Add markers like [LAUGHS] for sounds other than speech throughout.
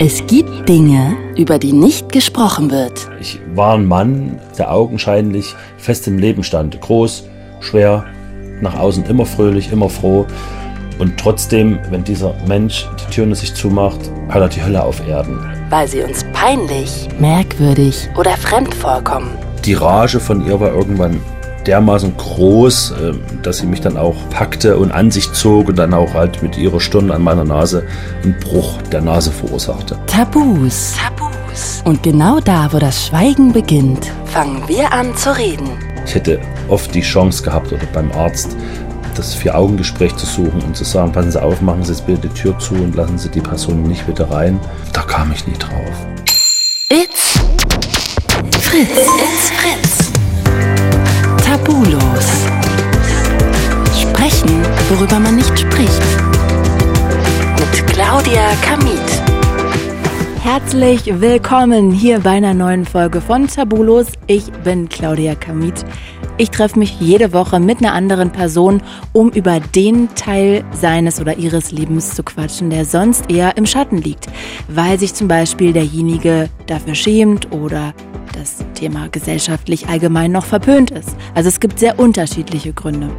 Es gibt Dinge, über die nicht gesprochen wird. Ich war ein Mann, der augenscheinlich fest im Leben stand. Groß, schwer, nach außen immer fröhlich, immer froh. Und trotzdem, wenn dieser Mensch die Tür nur sich zumacht, hat er die Hölle auf Erden. Weil sie uns peinlich, merkwürdig oder fremd vorkommen. Die Rage von ihr war irgendwann dermaßen groß, ähm, dass sie mich dann auch packte und an sich zog und dann auch halt mit ihrer Stirn an meiner Nase einen Bruch der Nase verursachte. Tabus. Tabus. Und genau da, wo das Schweigen beginnt, fangen wir an zu reden. Ich hätte oft die Chance gehabt oder beim Arzt das Vier-Augen-Gespräch zu suchen und zu sagen, passen Sie auf, machen Sie jetzt bitte die Tür zu und lassen Sie die Person nicht wieder rein. Da kam ich nie drauf. It's Fritz. It's Fritz. Tabulos. Sprechen, worüber man nicht spricht. Mit Claudia Kamit. Herzlich willkommen hier bei einer neuen Folge von Tabulos. Ich bin Claudia Kamit. Ich treffe mich jede Woche mit einer anderen Person, um über den Teil seines oder ihres Lebens zu quatschen, der sonst eher im Schatten liegt, weil sich zum Beispiel derjenige dafür schämt oder das Thema gesellschaftlich allgemein noch verpönt ist. Also es gibt sehr unterschiedliche Gründe.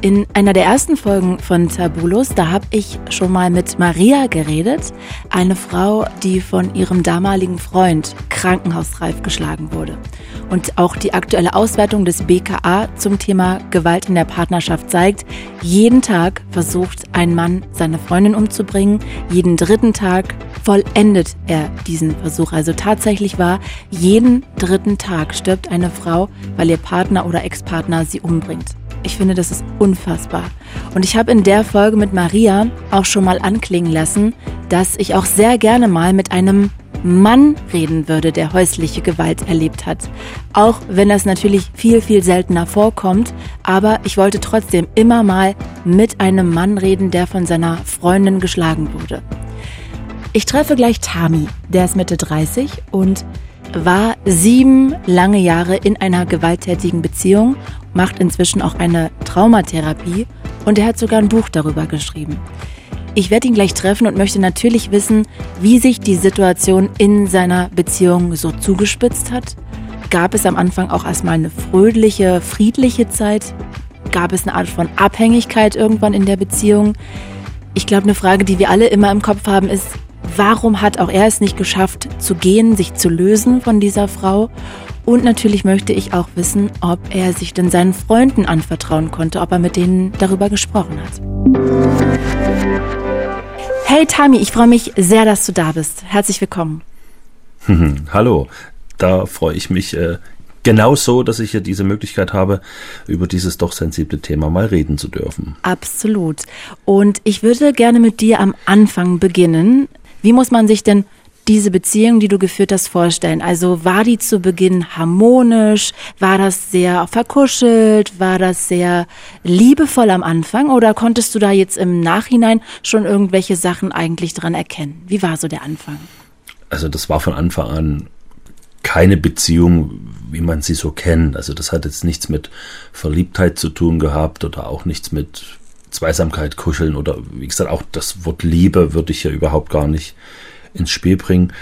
In einer der ersten Folgen von Tabulos, da habe ich schon mal mit Maria geredet, eine Frau, die von ihrem damaligen Freund krankenhausreif geschlagen wurde. Und auch die aktuelle Auswertung des BKA zum Thema Gewalt in der Partnerschaft zeigt, jeden Tag versucht ein Mann seine Freundin umzubringen, jeden dritten Tag vollendet er diesen Versuch. Also tatsächlich war, jeden dritten Tag stirbt eine Frau, weil ihr Partner oder Ex-Partner sie umbringt. Ich finde, das ist unfassbar. Und ich habe in der Folge mit Maria auch schon mal anklingen lassen, dass ich auch sehr gerne mal mit einem Mann reden würde, der häusliche Gewalt erlebt hat. Auch wenn das natürlich viel, viel seltener vorkommt, aber ich wollte trotzdem immer mal mit einem Mann reden, der von seiner Freundin geschlagen wurde. Ich treffe gleich Tami, der ist Mitte 30 und war sieben lange Jahre in einer gewalttätigen Beziehung, macht inzwischen auch eine Traumatherapie und er hat sogar ein Buch darüber geschrieben. Ich werde ihn gleich treffen und möchte natürlich wissen, wie sich die Situation in seiner Beziehung so zugespitzt hat. Gab es am Anfang auch erstmal eine fröhliche, friedliche Zeit? Gab es eine Art von Abhängigkeit irgendwann in der Beziehung? Ich glaube, eine Frage, die wir alle immer im Kopf haben, ist, warum hat auch er es nicht geschafft zu gehen, sich zu lösen von dieser Frau? Und natürlich möchte ich auch wissen, ob er sich denn seinen Freunden anvertrauen konnte, ob er mit denen darüber gesprochen hat. Hey Tami, ich freue mich sehr, dass du da bist. Herzlich willkommen. [LAUGHS] Hallo, da freue ich mich äh, genauso, dass ich hier diese Möglichkeit habe, über dieses doch sensible Thema mal reden zu dürfen. Absolut. Und ich würde gerne mit dir am Anfang beginnen. Wie muss man sich denn diese Beziehung, die du geführt hast, vorstellen? Also war die zu Beginn harmonisch? War das sehr verkuschelt? War das sehr liebevoll am Anfang? Oder konntest du da jetzt im Nachhinein schon irgendwelche Sachen eigentlich dran erkennen? Wie war so der Anfang? Also das war von Anfang an keine Beziehung, wie man sie so kennt. Also das hat jetzt nichts mit Verliebtheit zu tun gehabt oder auch nichts mit Zweisamkeit, Kuscheln oder wie gesagt, auch das Wort Liebe würde ich ja überhaupt gar nicht ins Spiel bringen.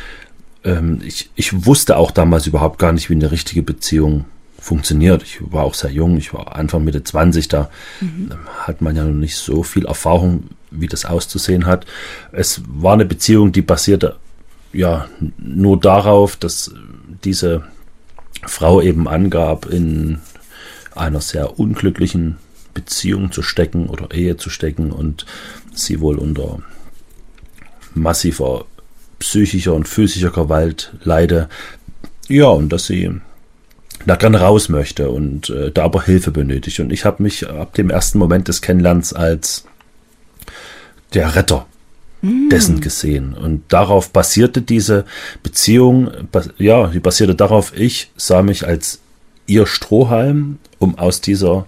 Ähm, ich, ich wusste auch damals überhaupt gar nicht, wie eine richtige Beziehung funktioniert. Ich war auch sehr jung, ich war Anfang Mitte 20, da mhm. hat man ja noch nicht so viel Erfahrung, wie das auszusehen hat. Es war eine Beziehung, die basierte ja nur darauf, dass diese Frau eben angab, in einer sehr unglücklichen Beziehung zu stecken oder Ehe zu stecken und sie wohl unter massiver psychischer und physischer Gewalt leide. Ja, und dass sie da gerne raus möchte und äh, da aber Hilfe benötigt. Und ich habe mich ab dem ersten Moment des Kennenlernens als der Retter mm. dessen gesehen. Und darauf basierte diese Beziehung, ja, die basierte darauf, ich sah mich als ihr Strohhalm, um aus dieser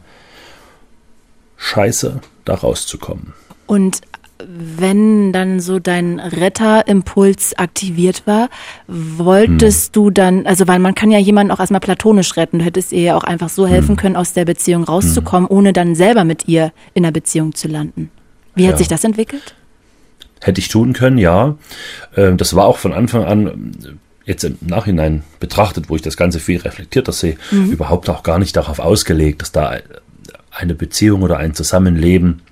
Scheiße da rauszukommen. Und wenn dann so dein Retterimpuls aktiviert war, wolltest hm. du dann, also weil man kann ja jemanden auch erstmal platonisch retten, du hättest ihr ja auch einfach so helfen hm. können, aus der Beziehung rauszukommen, hm. ohne dann selber mit ihr in der Beziehung zu landen. Wie hat ja. sich das entwickelt? hätte ich tun können, ja. Ähm, das war auch von Anfang an jetzt im Nachhinein betrachtet, wo ich das Ganze viel reflektiert sehe, mhm. überhaupt auch gar nicht darauf ausgelegt, dass da eine Beziehung oder ein Zusammenleben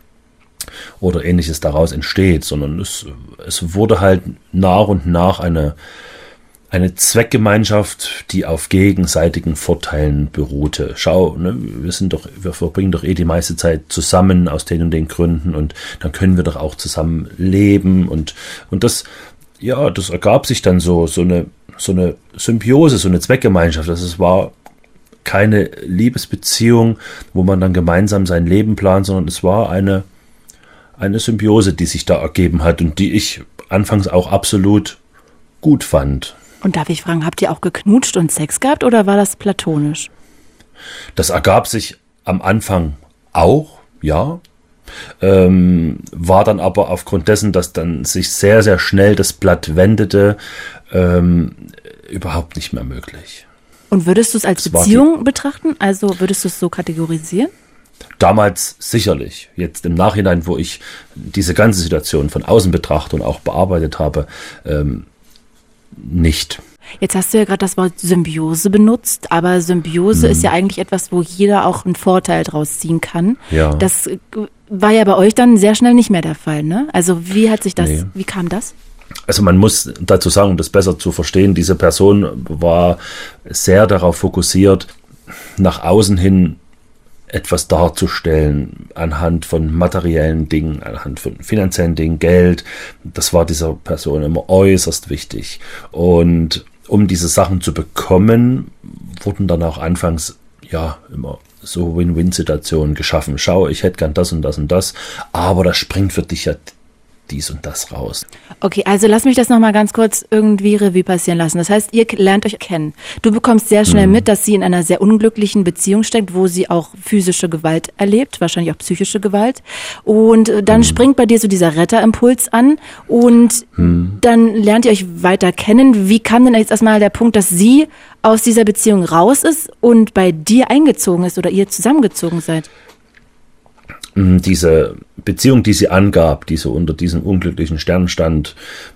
oder ähnliches daraus entsteht, sondern es, es wurde halt nach und nach eine, eine Zweckgemeinschaft, die auf gegenseitigen Vorteilen beruhte. Schau, ne, wir sind doch, wir verbringen doch eh die meiste Zeit zusammen aus den und den Gründen und dann können wir doch auch zusammen leben und, und das, ja, das ergab sich dann so, so eine, so eine Symbiose, so eine Zweckgemeinschaft. Also war keine Liebesbeziehung, wo man dann gemeinsam sein Leben plant, sondern es war eine, eine Symbiose, die sich da ergeben hat und die ich anfangs auch absolut gut fand. Und darf ich fragen, habt ihr auch geknutscht und Sex gehabt oder war das platonisch? Das ergab sich am Anfang auch, ja. Ähm, war dann aber aufgrund dessen, dass dann sich sehr, sehr schnell das Blatt wendete, ähm, überhaupt nicht mehr möglich. Und würdest du es als das Beziehung betrachten? Also würdest du es so kategorisieren? Damals sicherlich. Jetzt im Nachhinein, wo ich diese ganze Situation von außen betrachte und auch bearbeitet habe, ähm, nicht. Jetzt hast du ja gerade das Wort Symbiose benutzt, aber Symbiose hm. ist ja eigentlich etwas, wo jeder auch einen Vorteil draus ziehen kann. Ja. Das äh, war ja bei euch dann sehr schnell nicht mehr der Fall, ne? Also wie hat sich das, nee. wie kam das? Also man muss dazu sagen, um das besser zu verstehen, diese Person war sehr darauf fokussiert, nach außen hin etwas darzustellen anhand von materiellen Dingen, anhand von finanziellen Dingen, Geld. Das war dieser Person immer äußerst wichtig. Und um diese Sachen zu bekommen, wurden dann auch anfangs ja immer so Win-Win-Situationen geschaffen. Schau, ich hätte gern das und das und das, aber das springt für dich ja dies und das raus. Okay, also lass mich das nochmal ganz kurz irgendwie Revue passieren lassen. Das heißt, ihr lernt euch kennen. Du bekommst sehr schnell mhm. mit, dass sie in einer sehr unglücklichen Beziehung steckt, wo sie auch physische Gewalt erlebt, wahrscheinlich auch psychische Gewalt. Und äh, dann mhm. springt bei dir so dieser Retterimpuls an und mhm. dann lernt ihr euch weiter kennen. Wie kam denn jetzt erstmal der Punkt, dass sie aus dieser Beziehung raus ist und bei dir eingezogen ist oder ihr zusammengezogen seid? Mhm, diese Beziehung, die sie angab, die so unter diesem unglücklichen Stern stand,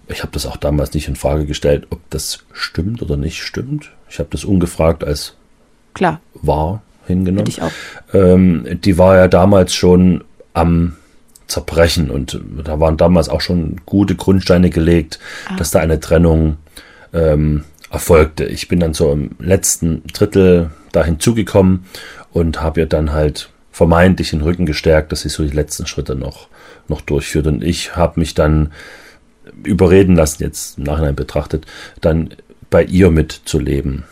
ich habe das auch damals nicht in Frage gestellt, ob das stimmt oder nicht stimmt. Ich habe das ungefragt als Klar. wahr hingenommen. Ich auch. Ähm, die war ja damals schon am Zerbrechen und da waren damals auch schon gute Grundsteine gelegt, ah. dass da eine Trennung ähm, erfolgte. Ich bin dann so im letzten Drittel da hinzugekommen und habe ihr dann halt vermeintlich den Rücken gestärkt, dass sie so die letzten Schritte noch, noch durchführt. Und ich habe mich dann überreden lassen, jetzt im Nachhinein betrachtet, dann bei ihr mitzuleben.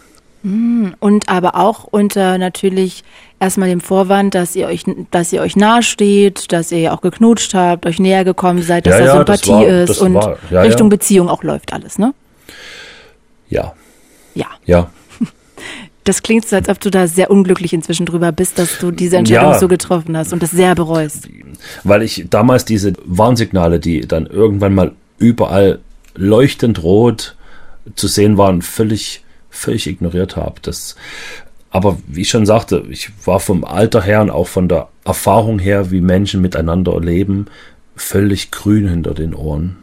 Hm, und aber auch unter natürlich erstmal dem Vorwand, dass ihr euch, dass ihr euch nahesteht, dass ihr auch geknutscht habt, euch näher gekommen seid, dass ja, da ja, Sympathie war, ist und ja, Richtung Beziehung auch läuft alles, ne? Ja. Ja. Ja. Das klingt so, als ob du da sehr unglücklich inzwischen drüber bist, dass du diese Entscheidung ja, so getroffen hast und das sehr bereust. Weil ich damals diese Warnsignale, die dann irgendwann mal überall leuchtend rot zu sehen waren, völlig, völlig ignoriert habe. Das, aber wie ich schon sagte, ich war vom Alter her und auch von der Erfahrung her, wie Menschen miteinander leben, völlig grün hinter den Ohren.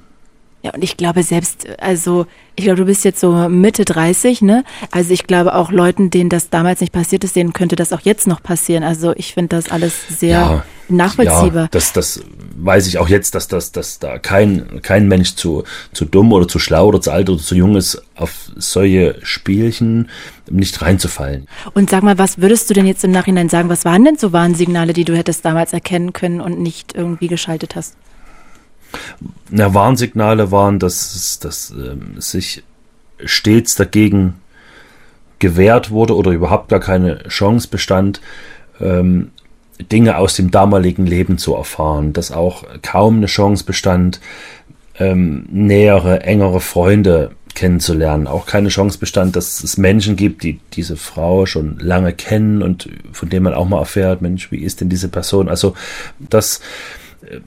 Ja, und ich glaube selbst, also ich glaube, du bist jetzt so Mitte 30, ne? Also ich glaube auch Leuten, denen das damals nicht passiert ist, denen könnte das auch jetzt noch passieren. Also ich finde das alles sehr ja, nachvollziehbar. Ja, das, das weiß ich auch jetzt, dass, das, dass da kein, kein Mensch zu, zu dumm oder zu schlau oder zu alt oder zu jung ist, auf solche Spielchen nicht reinzufallen. Und sag mal, was würdest du denn jetzt im Nachhinein sagen? Was waren denn so Warnsignale, die du hättest damals erkennen können und nicht irgendwie geschaltet hast? Na, Warnsignale waren, dass, dass ähm, sich stets dagegen gewehrt wurde oder überhaupt gar keine Chance bestand, ähm, Dinge aus dem damaligen Leben zu erfahren, dass auch kaum eine Chance bestand, ähm, nähere, engere Freunde kennenzulernen. Auch keine Chance bestand, dass es Menschen gibt, die diese Frau schon lange kennen und von denen man auch mal erfährt, Mensch, wie ist denn diese Person? Also das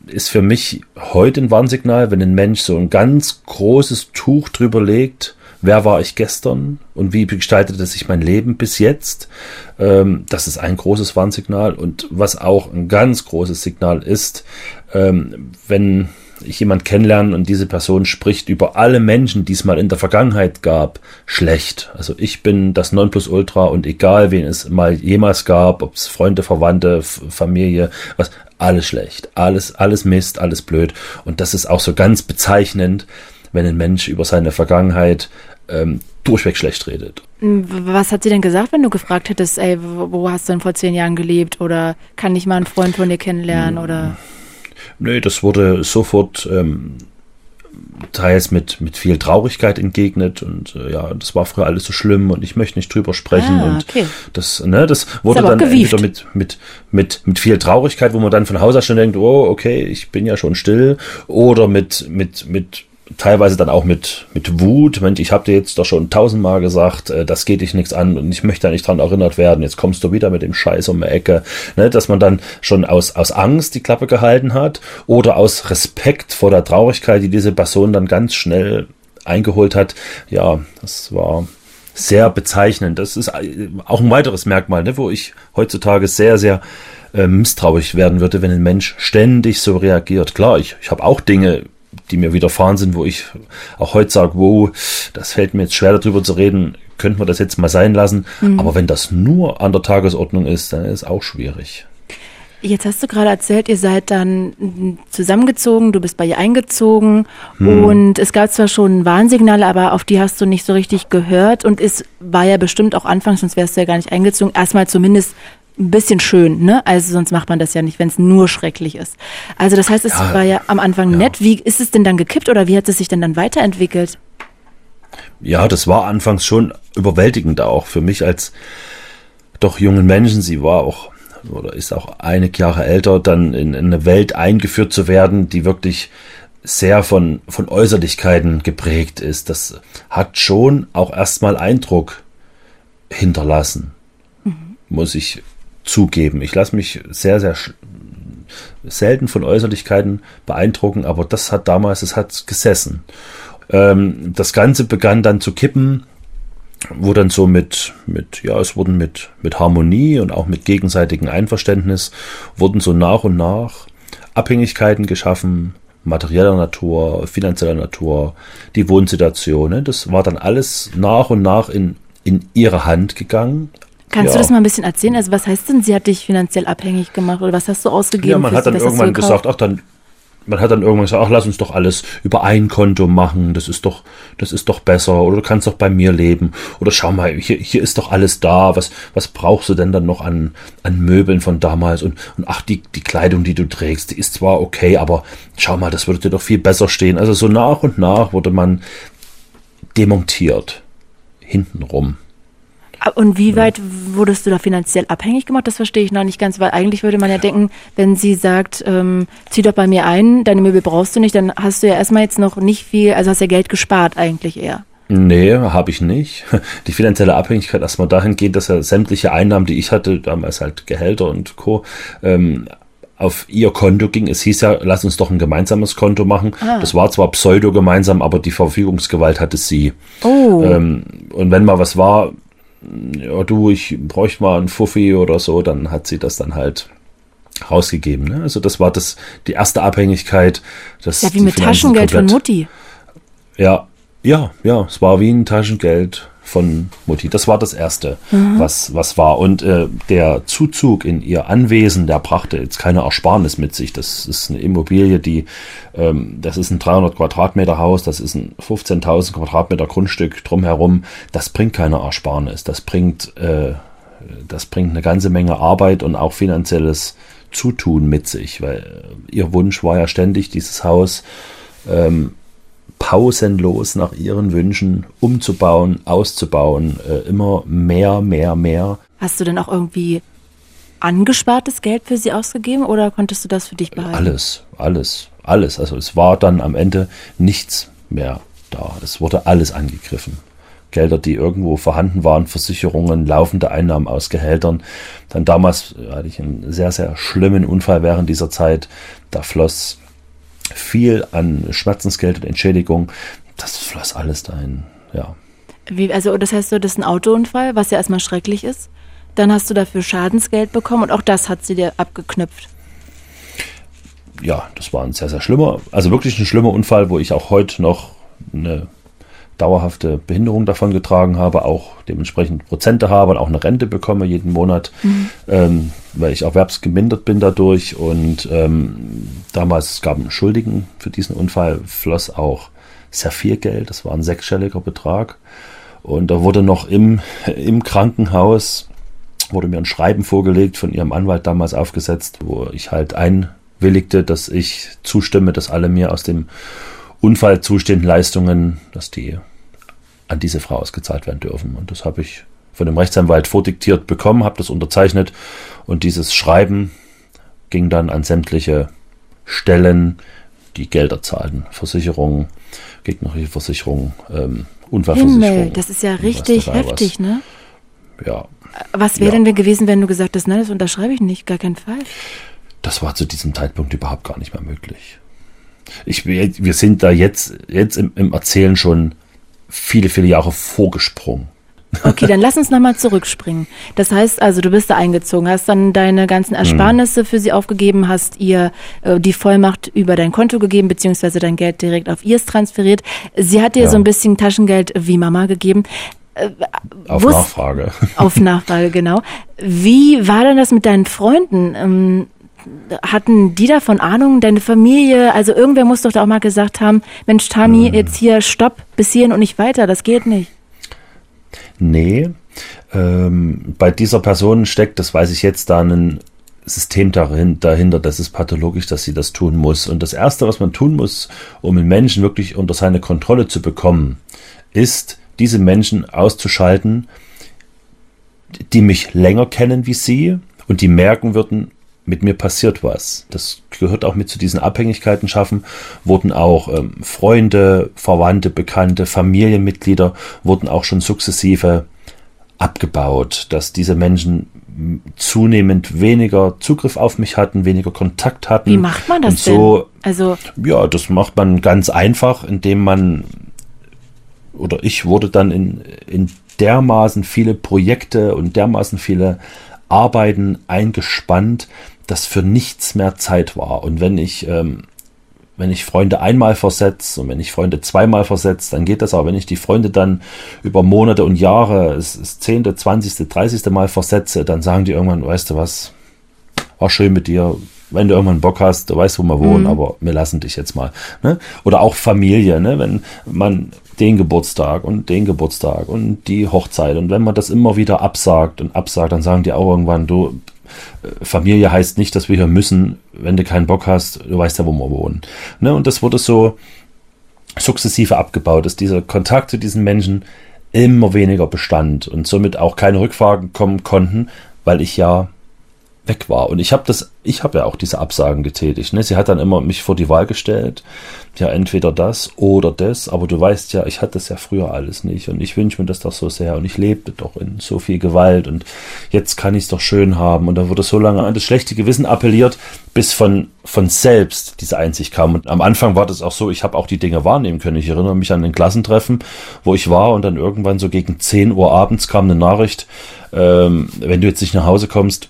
ist für mich heute ein Warnsignal, wenn ein Mensch so ein ganz großes Tuch drüber legt, wer war ich gestern und wie gestaltete sich mein Leben bis jetzt. Ähm, das ist ein großes Warnsignal und was auch ein ganz großes Signal ist, ähm, wenn ich jemand kennenlerne und diese Person spricht über alle Menschen, die es mal in der Vergangenheit gab, schlecht. Also ich bin das Nonplusultra und egal, wen es mal jemals gab, ob es Freunde, Verwandte, Familie, was, alles schlecht, alles, alles Mist, alles blöd. Und das ist auch so ganz bezeichnend, wenn ein Mensch über seine Vergangenheit ähm, durchweg schlecht redet. Was hat sie denn gesagt, wenn du gefragt hättest, ey, wo hast du denn vor zehn Jahren gelebt? Oder kann ich mal einen Freund von dir kennenlernen? Oder? Nö, das wurde sofort ähm, teils mit, mit viel Traurigkeit entgegnet und äh, ja, das war früher alles so schlimm und ich möchte nicht drüber sprechen ah, und okay. das, ne, das wurde dann wieder mit, mit, mit, mit viel Traurigkeit, wo man dann von Haus aus schon denkt, oh, okay, ich bin ja schon still oder mit, mit, mit teilweise dann auch mit, mit Wut. Mensch, ich habe dir jetzt doch schon tausendmal gesagt, äh, das geht dich nichts an und ich möchte da nicht dran erinnert werden. Jetzt kommst du wieder mit dem Scheiß um die Ecke. Ne, dass man dann schon aus, aus Angst die Klappe gehalten hat oder aus Respekt vor der Traurigkeit, die diese Person dann ganz schnell eingeholt hat. Ja, das war sehr bezeichnend. Das ist auch ein weiteres Merkmal, ne, wo ich heutzutage sehr, sehr äh, misstrauisch werden würde, wenn ein Mensch ständig so reagiert. Klar, ich, ich habe auch Dinge die mir widerfahren sind, wo ich auch heute sage, wow, das fällt mir jetzt schwer darüber zu reden, könnten wir das jetzt mal sein lassen. Mhm. Aber wenn das nur an der Tagesordnung ist, dann ist es auch schwierig. Jetzt hast du gerade erzählt, ihr seid dann zusammengezogen, du bist bei ihr eingezogen hm. und es gab zwar schon Warnsignale, aber auf die hast du nicht so richtig gehört und es war ja bestimmt auch anfangs, sonst wärst du ja gar nicht eingezogen, erstmal zumindest ein bisschen schön, ne? Also sonst macht man das ja nicht, wenn es nur schrecklich ist. Also das heißt, es ja, war ja am Anfang ja. nett. Wie ist es denn dann gekippt oder wie hat es sich denn dann weiterentwickelt? Ja, das war anfangs schon überwältigend auch für mich als doch jungen Menschen. Sie war auch oder ist auch einige Jahre älter, dann in, in eine Welt eingeführt zu werden, die wirklich sehr von, von Äußerlichkeiten geprägt ist. Das hat schon auch erstmal Eindruck hinterlassen, mhm. muss ich zugeben. Ich lasse mich sehr, sehr selten von Äußerlichkeiten beeindrucken, aber das hat damals, es hat gesessen. Ähm, das Ganze begann dann zu kippen, wo dann so mit, mit, ja, es wurden mit, mit Harmonie und auch mit gegenseitigem Einverständnis wurden so nach und nach Abhängigkeiten geschaffen, materieller Natur, finanzieller Natur, die Wohnsituation. Ne? Das war dann alles nach und nach in, in ihre Hand gegangen, Kannst ja. du das mal ein bisschen erzählen? Also was heißt denn, sie hat dich finanziell abhängig gemacht oder was hast du ausgegeben? Ja, man hat dann irgendwann gesagt, ach dann, man hat dann irgendwann gesagt, ach lass uns doch alles über ein Konto machen, das ist doch, das ist doch besser oder du kannst doch bei mir leben oder schau mal, hier, hier ist doch alles da, was, was brauchst du denn dann noch an, an Möbeln von damals und, und ach, die, die Kleidung, die du trägst, die ist zwar okay, aber schau mal, das würde dir doch viel besser stehen. Also so nach und nach wurde man demontiert, hintenrum. Und wie weit wurdest du da finanziell abhängig gemacht? Das verstehe ich noch nicht ganz, weil eigentlich würde man ja denken, wenn sie sagt, ähm, zieh doch bei mir ein, deine Möbel brauchst du nicht, dann hast du ja erstmal jetzt noch nicht viel, also hast ja Geld gespart eigentlich eher. Nee, habe ich nicht. [LAUGHS] Die finanzielle Abhängigkeit erstmal dahin geht, dass er sämtliche Einnahmen, die ich hatte, damals halt Gehälter und Co., ähm, auf ihr Konto ging. Es hieß ja, lass uns doch ein gemeinsames Konto machen. Ah. Das war zwar pseudo-gemeinsam, aber die Verfügungsgewalt hatte sie. Oh. Ähm, und wenn mal was war, ja du, ich bräuchte mal einen Fuffi oder so, dann hat sie das dann halt rausgegeben. Ne? Also das war das die erste Abhängigkeit. Das, ja, wie mit Taschengeld komplett, von Mutti. Ja, ja, ja, es war wie ein Taschengeld von Mutti. Das war das Erste, mhm. was, was war. Und äh, der Zuzug in ihr Anwesen, der brachte jetzt keine Ersparnis mit sich. Das ist eine Immobilie, die, ähm, das ist ein 300 Quadratmeter Haus, das ist ein 15.000 Quadratmeter Grundstück drumherum. Das bringt keine Ersparnis. Das bringt, äh, das bringt eine ganze Menge Arbeit und auch finanzielles Zutun mit sich, weil ihr Wunsch war ja ständig, dieses Haus ähm, pausenlos nach ihren Wünschen umzubauen, auszubauen, äh, immer mehr, mehr, mehr. Hast du denn auch irgendwie angespartes Geld für sie ausgegeben oder konntest du das für dich behalten? Alles, alles, alles. Also es war dann am Ende nichts mehr da. Es wurde alles angegriffen. Gelder, die irgendwo vorhanden waren, Versicherungen, laufende Einnahmen aus Gehältern. Dann damals hatte ich einen sehr, sehr schlimmen Unfall während dieser Zeit. Da floss viel an Schmerzensgeld und Entschädigung. Das floss alles dahin, ja. Wie, also das heißt, das ist ein Autounfall, was ja erstmal schrecklich ist. Dann hast du dafür Schadensgeld bekommen und auch das hat sie dir abgeknüpft. ja, das war ein sehr, sehr schlimmer, also wirklich ein schlimmer Unfall, wo ich auch heute noch eine dauerhafte Behinderung davon getragen habe, auch dementsprechend Prozente habe und auch eine Rente bekomme jeden Monat, mhm. ähm, weil ich erwerbsgemindert bin dadurch. Und ähm, damals gab es einen Schuldigen für diesen Unfall, floss auch sehr viel Geld, das war ein sechsstelliger Betrag. Und da wurde noch im, [LAUGHS] im Krankenhaus, wurde mir ein Schreiben vorgelegt, von ihrem Anwalt damals aufgesetzt, wo ich halt einwilligte, dass ich zustimme, dass alle mir aus dem Unfall zustehenden Leistungen, dass die an diese Frau ausgezahlt werden dürfen. Und das habe ich von dem Rechtsanwalt vordiktiert bekommen, habe das unterzeichnet und dieses Schreiben ging dann an sämtliche Stellen, die Gelder zahlten, Versicherungen, gegnerische Versicherungen, ähm, Unfallversicherung. Himmel, das ist ja richtig heftig, was. ne? Ja. Was wäre ja. denn gewesen, wenn du gesagt hast, nein, das unterschreibe ich nicht, gar keinen Fall? Das war zu diesem Zeitpunkt überhaupt gar nicht mehr möglich. Ich, wir sind da jetzt, jetzt im, im Erzählen schon viele, viele Jahre vorgesprungen. Okay, dann lass uns nochmal zurückspringen. Das heißt also, du bist da eingezogen, hast dann deine ganzen Ersparnisse mhm. für sie aufgegeben, hast ihr äh, die Vollmacht über dein Konto gegeben, beziehungsweise dein Geld direkt auf ihrs transferiert. Sie hat dir ja. so ein bisschen Taschengeld wie Mama gegeben. Äh, auf Nachfrage. Auf Nachfrage, genau. Wie war denn das mit deinen Freunden? Ähm, hatten die davon Ahnung, deine Familie? Also irgendwer muss doch da auch mal gesagt haben, Mensch, Tami, hm. jetzt hier stopp, bis hierhin und nicht weiter, das geht nicht. Nee, ähm, bei dieser Person steckt, das weiß ich jetzt, da ein System dahinter, das ist pathologisch, dass sie das tun muss. Und das Erste, was man tun muss, um einen Menschen wirklich unter seine Kontrolle zu bekommen, ist, diese Menschen auszuschalten, die mich länger kennen wie sie und die merken würden, mit mir passiert was. Das gehört auch mit zu diesen Abhängigkeiten schaffen. Wurden auch ähm, Freunde, Verwandte, Bekannte, Familienmitglieder wurden auch schon sukzessive abgebaut, dass diese Menschen zunehmend weniger Zugriff auf mich hatten, weniger Kontakt hatten. Wie macht man das so, denn? Also ja, das macht man ganz einfach, indem man oder ich wurde dann in, in dermaßen viele Projekte und dermaßen viele Arbeiten eingespannt, dass für nichts mehr Zeit war. Und wenn ich, ähm, wenn ich Freunde einmal versetze und wenn ich Freunde zweimal versetze, dann geht das. Aber wenn ich die Freunde dann über Monate und Jahre, das zehnte, zwanzigste, dreißigste Mal versetze, dann sagen die irgendwann, weißt du was, war schön mit dir. Wenn du irgendwann Bock hast, du weißt, wo wir wohnen, mhm. aber wir lassen dich jetzt mal. Ne? Oder auch Familie, ne? wenn man den Geburtstag und den Geburtstag und die Hochzeit und wenn man das immer wieder absagt und absagt, dann sagen die auch irgendwann, du, Familie heißt nicht, dass wir hier müssen, wenn du keinen Bock hast, du weißt ja, wo wir wohnen. Ne? Und das wurde so sukzessive abgebaut, dass dieser Kontakt zu diesen Menschen immer weniger bestand und somit auch keine Rückfragen kommen konnten, weil ich ja weg war. Und ich habe das, ich habe ja auch diese Absagen getätigt. Ne? Sie hat dann immer mich vor die Wahl gestellt, ja entweder das oder das, aber du weißt ja, ich hatte das ja früher alles nicht und ich wünsche mir das doch so sehr und ich lebte doch in so viel Gewalt und jetzt kann ich es doch schön haben und da wurde so lange an das schlechte Gewissen appelliert, bis von, von selbst diese Einsicht kam. Und am Anfang war das auch so, ich habe auch die Dinge wahrnehmen können. Ich erinnere mich an ein Klassentreffen, wo ich war und dann irgendwann so gegen 10 Uhr abends kam eine Nachricht, ähm, wenn du jetzt nicht nach Hause kommst,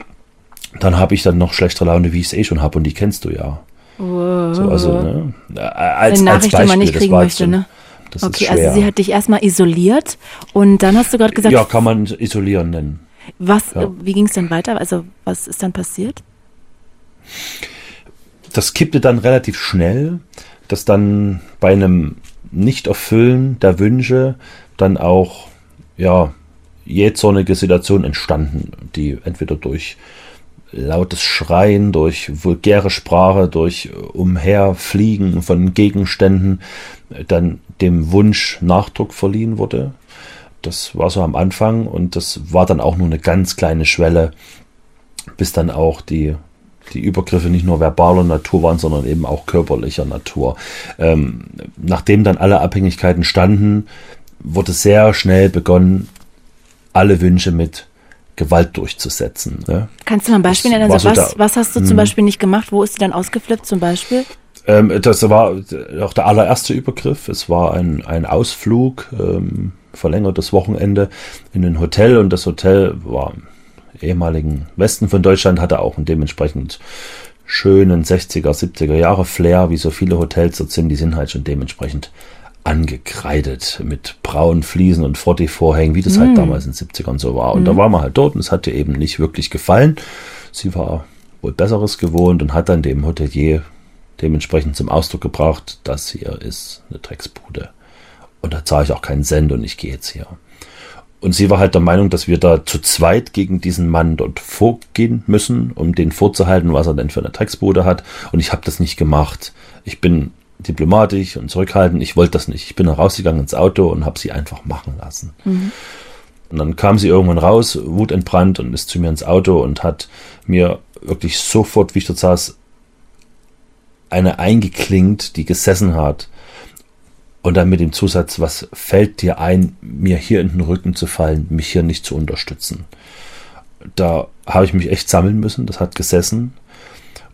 dann habe ich dann noch schlechtere Laune, wie ich es eh schon habe und die kennst du ja. Wow. So, also, ne? als, Eine Nachricht, als Beispiel, die man nicht kriegen möchte, ne? Das okay, also sie hat dich erstmal isoliert und dann hast du gerade gesagt. Ja, kann man isolieren nennen. Was, ja. wie ging es dann weiter? Also, was ist dann passiert? Das kippte dann relativ schnell, dass dann bei einem Nicht-Erfüllen der Wünsche dann auch, ja, jähzornige Situationen entstanden, die entweder durch lautes Schreien, durch vulgäre Sprache, durch Umherfliegen von Gegenständen dann dem Wunsch Nachdruck verliehen wurde. Das war so am Anfang und das war dann auch nur eine ganz kleine Schwelle, bis dann auch die, die Übergriffe nicht nur verbaler Natur waren, sondern eben auch körperlicher Natur. Ähm, nachdem dann alle Abhängigkeiten standen, wurde sehr schnell begonnen, alle Wünsche mit Gewalt durchzusetzen. Ne? Kannst du mal ein Beispiel nennen? Also was, was hast du zum hm. Beispiel nicht gemacht? Wo ist sie dann ausgeflippt zum Beispiel? Ähm, das war auch der allererste Übergriff. Es war ein, ein Ausflug, ähm, verlängertes Wochenende in ein Hotel und das Hotel war im ehemaligen Westen von Deutschland, hatte auch dementsprechend schönen 60er, 70er Jahre Flair, wie so viele Hotels dort sind, die sind halt schon dementsprechend angekreidet mit braunen Fliesen und Frottee-Vorhängen, wie das halt mm. halt damals in den 70ern so war. Und mm. da war man halt dort und es hat ihr eben nicht wirklich gefallen. Sie war wohl Besseres gewohnt und hat dann dem Hotelier dementsprechend zum Ausdruck gebracht, das hier ist eine Drecksbude. Und da zahle ich auch keinen Cent und ich gehe jetzt hier. Und sie war halt der Meinung, dass wir da zu zweit gegen diesen Mann dort vorgehen müssen, um den vorzuhalten, was er denn für eine Drecksbude hat. Und ich habe das nicht gemacht. Ich bin diplomatisch und zurückhaltend. Ich wollte das nicht. Ich bin rausgegangen ins Auto und habe sie einfach machen lassen. Mhm. Und dann kam sie irgendwann raus, wutentbrannt und ist zu mir ins Auto und hat mir wirklich sofort, wie ich dort saß, eine eingeklingt, die gesessen hat. Und dann mit dem Zusatz, was fällt dir ein, mir hier in den Rücken zu fallen, mich hier nicht zu unterstützen? Da habe ich mich echt sammeln müssen, das hat gesessen.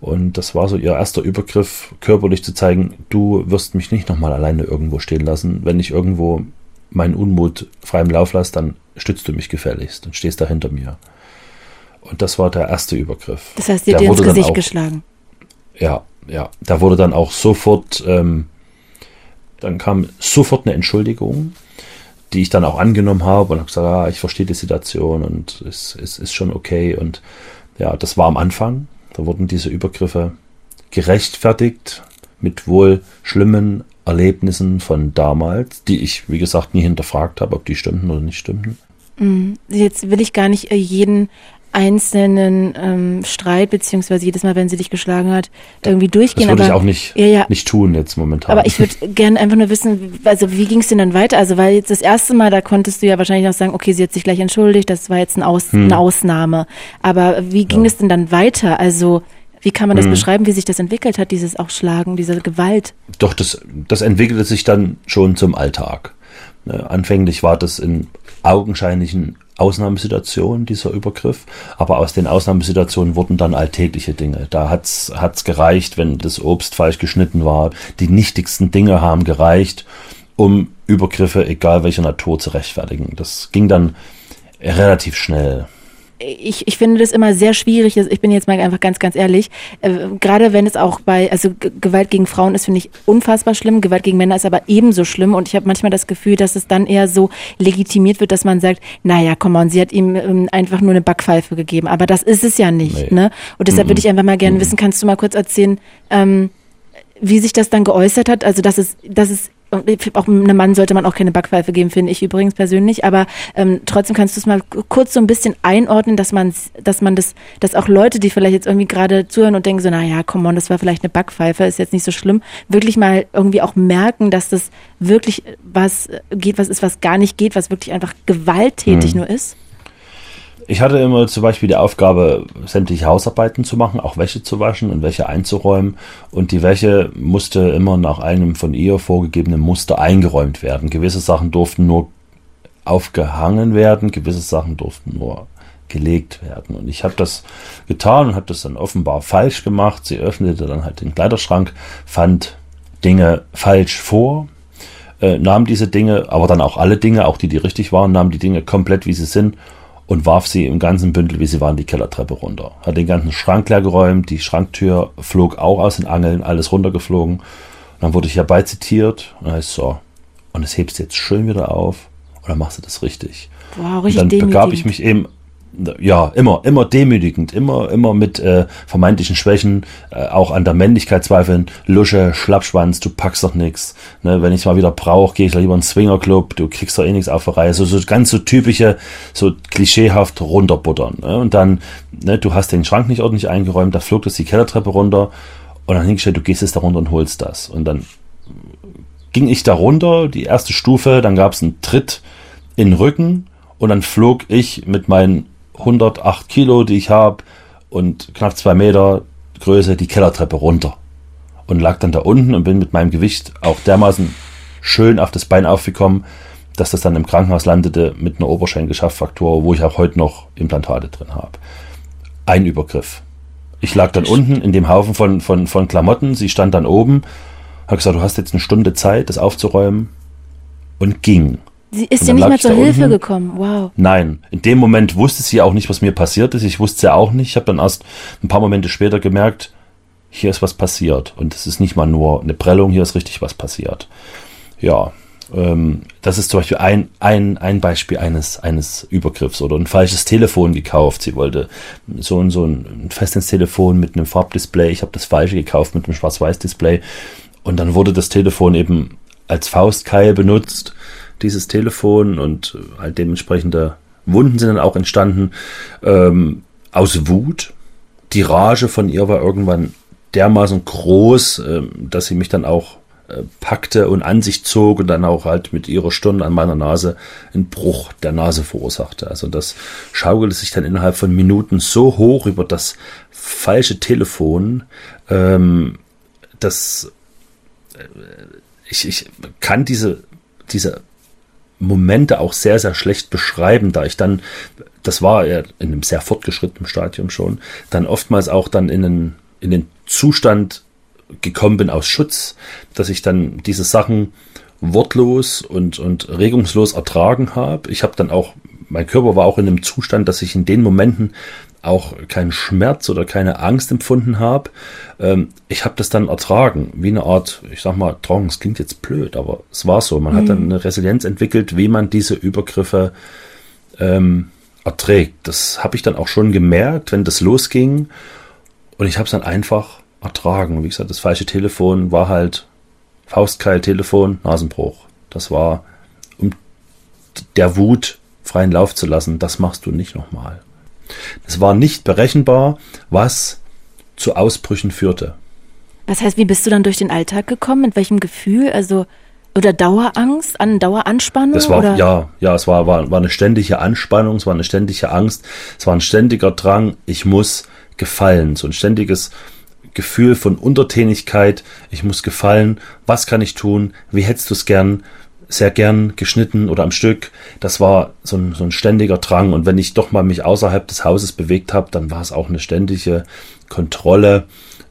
Und das war so ihr erster Übergriff, körperlich zu zeigen, du wirst mich nicht nochmal alleine irgendwo stehen lassen. Wenn ich irgendwo meinen Unmut frei im Lauf lasse, dann stützt du mich gefälligst und stehst da hinter mir. Und das war der erste Übergriff. Das heißt, dir ins Gesicht auch, geschlagen. Ja, ja. Da wurde dann auch sofort ähm, dann kam sofort eine Entschuldigung, die ich dann auch angenommen habe und habe gesagt, ah, ich verstehe die Situation und es, es ist schon okay. Und ja, das war am Anfang. Da wurden diese Übergriffe gerechtfertigt mit wohl schlimmen Erlebnissen von damals, die ich, wie gesagt, nie hinterfragt habe, ob die stimmten oder nicht stimmten. Mm, jetzt will ich gar nicht äh, jeden einzelnen ähm, Streit, beziehungsweise jedes Mal, wenn sie dich geschlagen hat, irgendwie durchgehen. Das würde aber, ich auch nicht, ja, ja. nicht tun jetzt momentan. Aber ich würde [LAUGHS] gerne einfach nur wissen, also wie ging es denn dann weiter? Also weil jetzt das erste Mal, da konntest du ja wahrscheinlich noch sagen, okay, sie hat sich gleich entschuldigt, das war jetzt ein Aus, hm. eine Ausnahme. Aber wie ging ja. es denn dann weiter? Also wie kann man das hm. beschreiben, wie sich das entwickelt hat, dieses auch Schlagen, diese Gewalt? Doch, das, das entwickelte sich dann schon zum Alltag. Ne, anfänglich war das in augenscheinlichen Ausnahmesituation, dieser Übergriff. Aber aus den Ausnahmesituationen wurden dann alltägliche Dinge. Da hat's hat's gereicht, wenn das Obst falsch geschnitten war. Die nichtigsten Dinge haben gereicht, um Übergriffe, egal welcher Natur, zu rechtfertigen. Das ging dann relativ schnell ich, ich finde das immer sehr schwierig. Also ich bin jetzt mal einfach ganz, ganz ehrlich. Äh, gerade wenn es auch bei, also G Gewalt gegen Frauen ist, finde ich unfassbar schlimm. Gewalt gegen Männer ist aber ebenso schlimm. Und ich habe manchmal das Gefühl, dass es dann eher so legitimiert wird, dass man sagt, naja, komm mal, und sie hat ihm ähm, einfach nur eine Backpfeife gegeben. Aber das ist es ja nicht. Nee. Ne? Und deshalb mhm. würde ich einfach mal gerne mhm. wissen, kannst du mal kurz erzählen, ähm, wie sich das dann geäußert hat? Also, dass es, dass es auch einem Mann sollte man auch keine Backpfeife geben, finde ich übrigens persönlich. Aber ähm, trotzdem kannst du es mal kurz so ein bisschen einordnen, dass man, dass man das, dass auch Leute, die vielleicht jetzt irgendwie gerade zuhören und denken so, na ja, komm on, das war vielleicht eine Backpfeife, ist jetzt nicht so schlimm, wirklich mal irgendwie auch merken, dass das wirklich was geht, was ist, was gar nicht geht, was wirklich einfach gewalttätig mhm. nur ist. Ich hatte immer zum Beispiel die Aufgabe, sämtliche Hausarbeiten zu machen, auch Wäsche zu waschen und Wäsche einzuräumen. Und die Wäsche musste immer nach einem von ihr vorgegebenen Muster eingeräumt werden. Gewisse Sachen durften nur aufgehangen werden, gewisse Sachen durften nur gelegt werden. Und ich habe das getan und habe das dann offenbar falsch gemacht. Sie öffnete dann halt den Kleiderschrank, fand Dinge falsch vor, äh, nahm diese Dinge, aber dann auch alle Dinge, auch die, die richtig waren, nahm die Dinge komplett, wie sie sind und warf sie im ganzen Bündel, wie sie waren, die Kellertreppe runter. Hat den ganzen Schrank leer geräumt, die Schranktür flog auch aus den Angeln, alles runtergeflogen. Und dann wurde ich herbei-zitiert und heißt so, und es hebst du jetzt schön wieder auf oder machst du das richtig? Wow, richtig und dann begab ich mich eben ja, immer, immer demütigend, immer, immer mit äh, vermeintlichen Schwächen, äh, auch an der Männlichkeit zweifeln, Lusche, Schlappschwanz, du packst doch nichts. Ne, wenn ich mal wieder brauche, gehe ich lieber in den Swingerclub, du kriegst doch eh nichts auf der Reihe. So, so ganz so typische, so klischeehaft runterbuttern. Ne? Und dann, ne, du hast den Schrank nicht ordentlich eingeräumt, da flog das die Kellertreppe runter und dann hingestellt, du gehst jetzt da runter und holst das. Und dann ging ich da runter, die erste Stufe, dann gab es einen Tritt in den Rücken und dann flog ich mit meinen 108 Kilo, die ich habe und knapp zwei Meter Größe die Kellertreppe runter. Und lag dann da unten und bin mit meinem Gewicht auch dermaßen schön auf das Bein aufgekommen, dass das dann im Krankenhaus landete mit einer Oberschenkelschafffraktur, wo ich auch heute noch Implantate drin habe. Ein Übergriff. Ich lag dann unten in dem Haufen von, von, von Klamotten, sie stand dann oben, hat gesagt, du hast jetzt eine Stunde Zeit, das aufzuräumen und ging. Sie ist ja nicht mehr zur Hilfe unten. gekommen. Wow. Nein, in dem Moment wusste sie auch nicht, was mir passiert ist. Ich wusste ja auch nicht. Ich habe dann erst ein paar Momente später gemerkt, hier ist was passiert. Und es ist nicht mal nur eine Prellung, hier ist richtig was passiert. Ja, ähm, das ist zum Beispiel ein, ein, ein Beispiel eines, eines Übergriffs oder ein falsches Telefon gekauft. Sie wollte so und so ein Festnetztelefon mit einem Farbdisplay. Ich habe das falsche gekauft mit einem Schwarz-Weiß-Display. Und dann wurde das Telefon eben als Faustkeil benutzt, dieses Telefon und halt dementsprechende Wunden sind dann auch entstanden ähm, aus Wut. Die Rage von ihr war irgendwann dermaßen groß, äh, dass sie mich dann auch äh, packte und an sich zog und dann auch halt mit ihrer Stirn an meiner Nase einen Bruch der Nase verursachte. Also das schaukelte sich dann innerhalb von Minuten so hoch über das falsche Telefon, ähm, dass äh, ich, ich kann diese, diese Momente auch sehr, sehr schlecht beschreiben, da ich dann, das war ja in einem sehr fortgeschrittenen Stadium schon, dann oftmals auch dann in den, in den Zustand gekommen bin aus Schutz, dass ich dann diese Sachen wortlos und, und regungslos ertragen habe. Ich habe dann auch, mein Körper war auch in einem Zustand, dass ich in den Momenten auch keinen Schmerz oder keine Angst empfunden habe. Ähm, ich habe das dann ertragen, wie eine Art, ich sag mal, Traum, es klingt jetzt blöd, aber es war so. Man mhm. hat dann eine Resilienz entwickelt, wie man diese Übergriffe ähm, erträgt. Das habe ich dann auch schon gemerkt, wenn das losging. Und ich habe es dann einfach ertragen. Wie gesagt, das falsche Telefon war halt Faustkeil, Telefon, Nasenbruch. Das war, um der Wut freien Lauf zu lassen, das machst du nicht nochmal. Es war nicht berechenbar, was zu Ausbrüchen führte. Was heißt, wie bist du dann durch den Alltag gekommen? Mit welchem Gefühl? Also, oder Dauerangst, an Daueranspannung? Das war, oder? ja, ja, es war, war, war eine ständige Anspannung, es war eine ständige Angst, es war ein ständiger Drang, ich muss gefallen, so ein ständiges Gefühl von Untertänigkeit, ich muss gefallen, was kann ich tun, wie hättest du es gern, sehr gern geschnitten oder am Stück. Das war so ein, so ein ständiger Drang. Und wenn ich doch mal mich außerhalb des Hauses bewegt habe, dann war es auch eine ständige Kontrolle,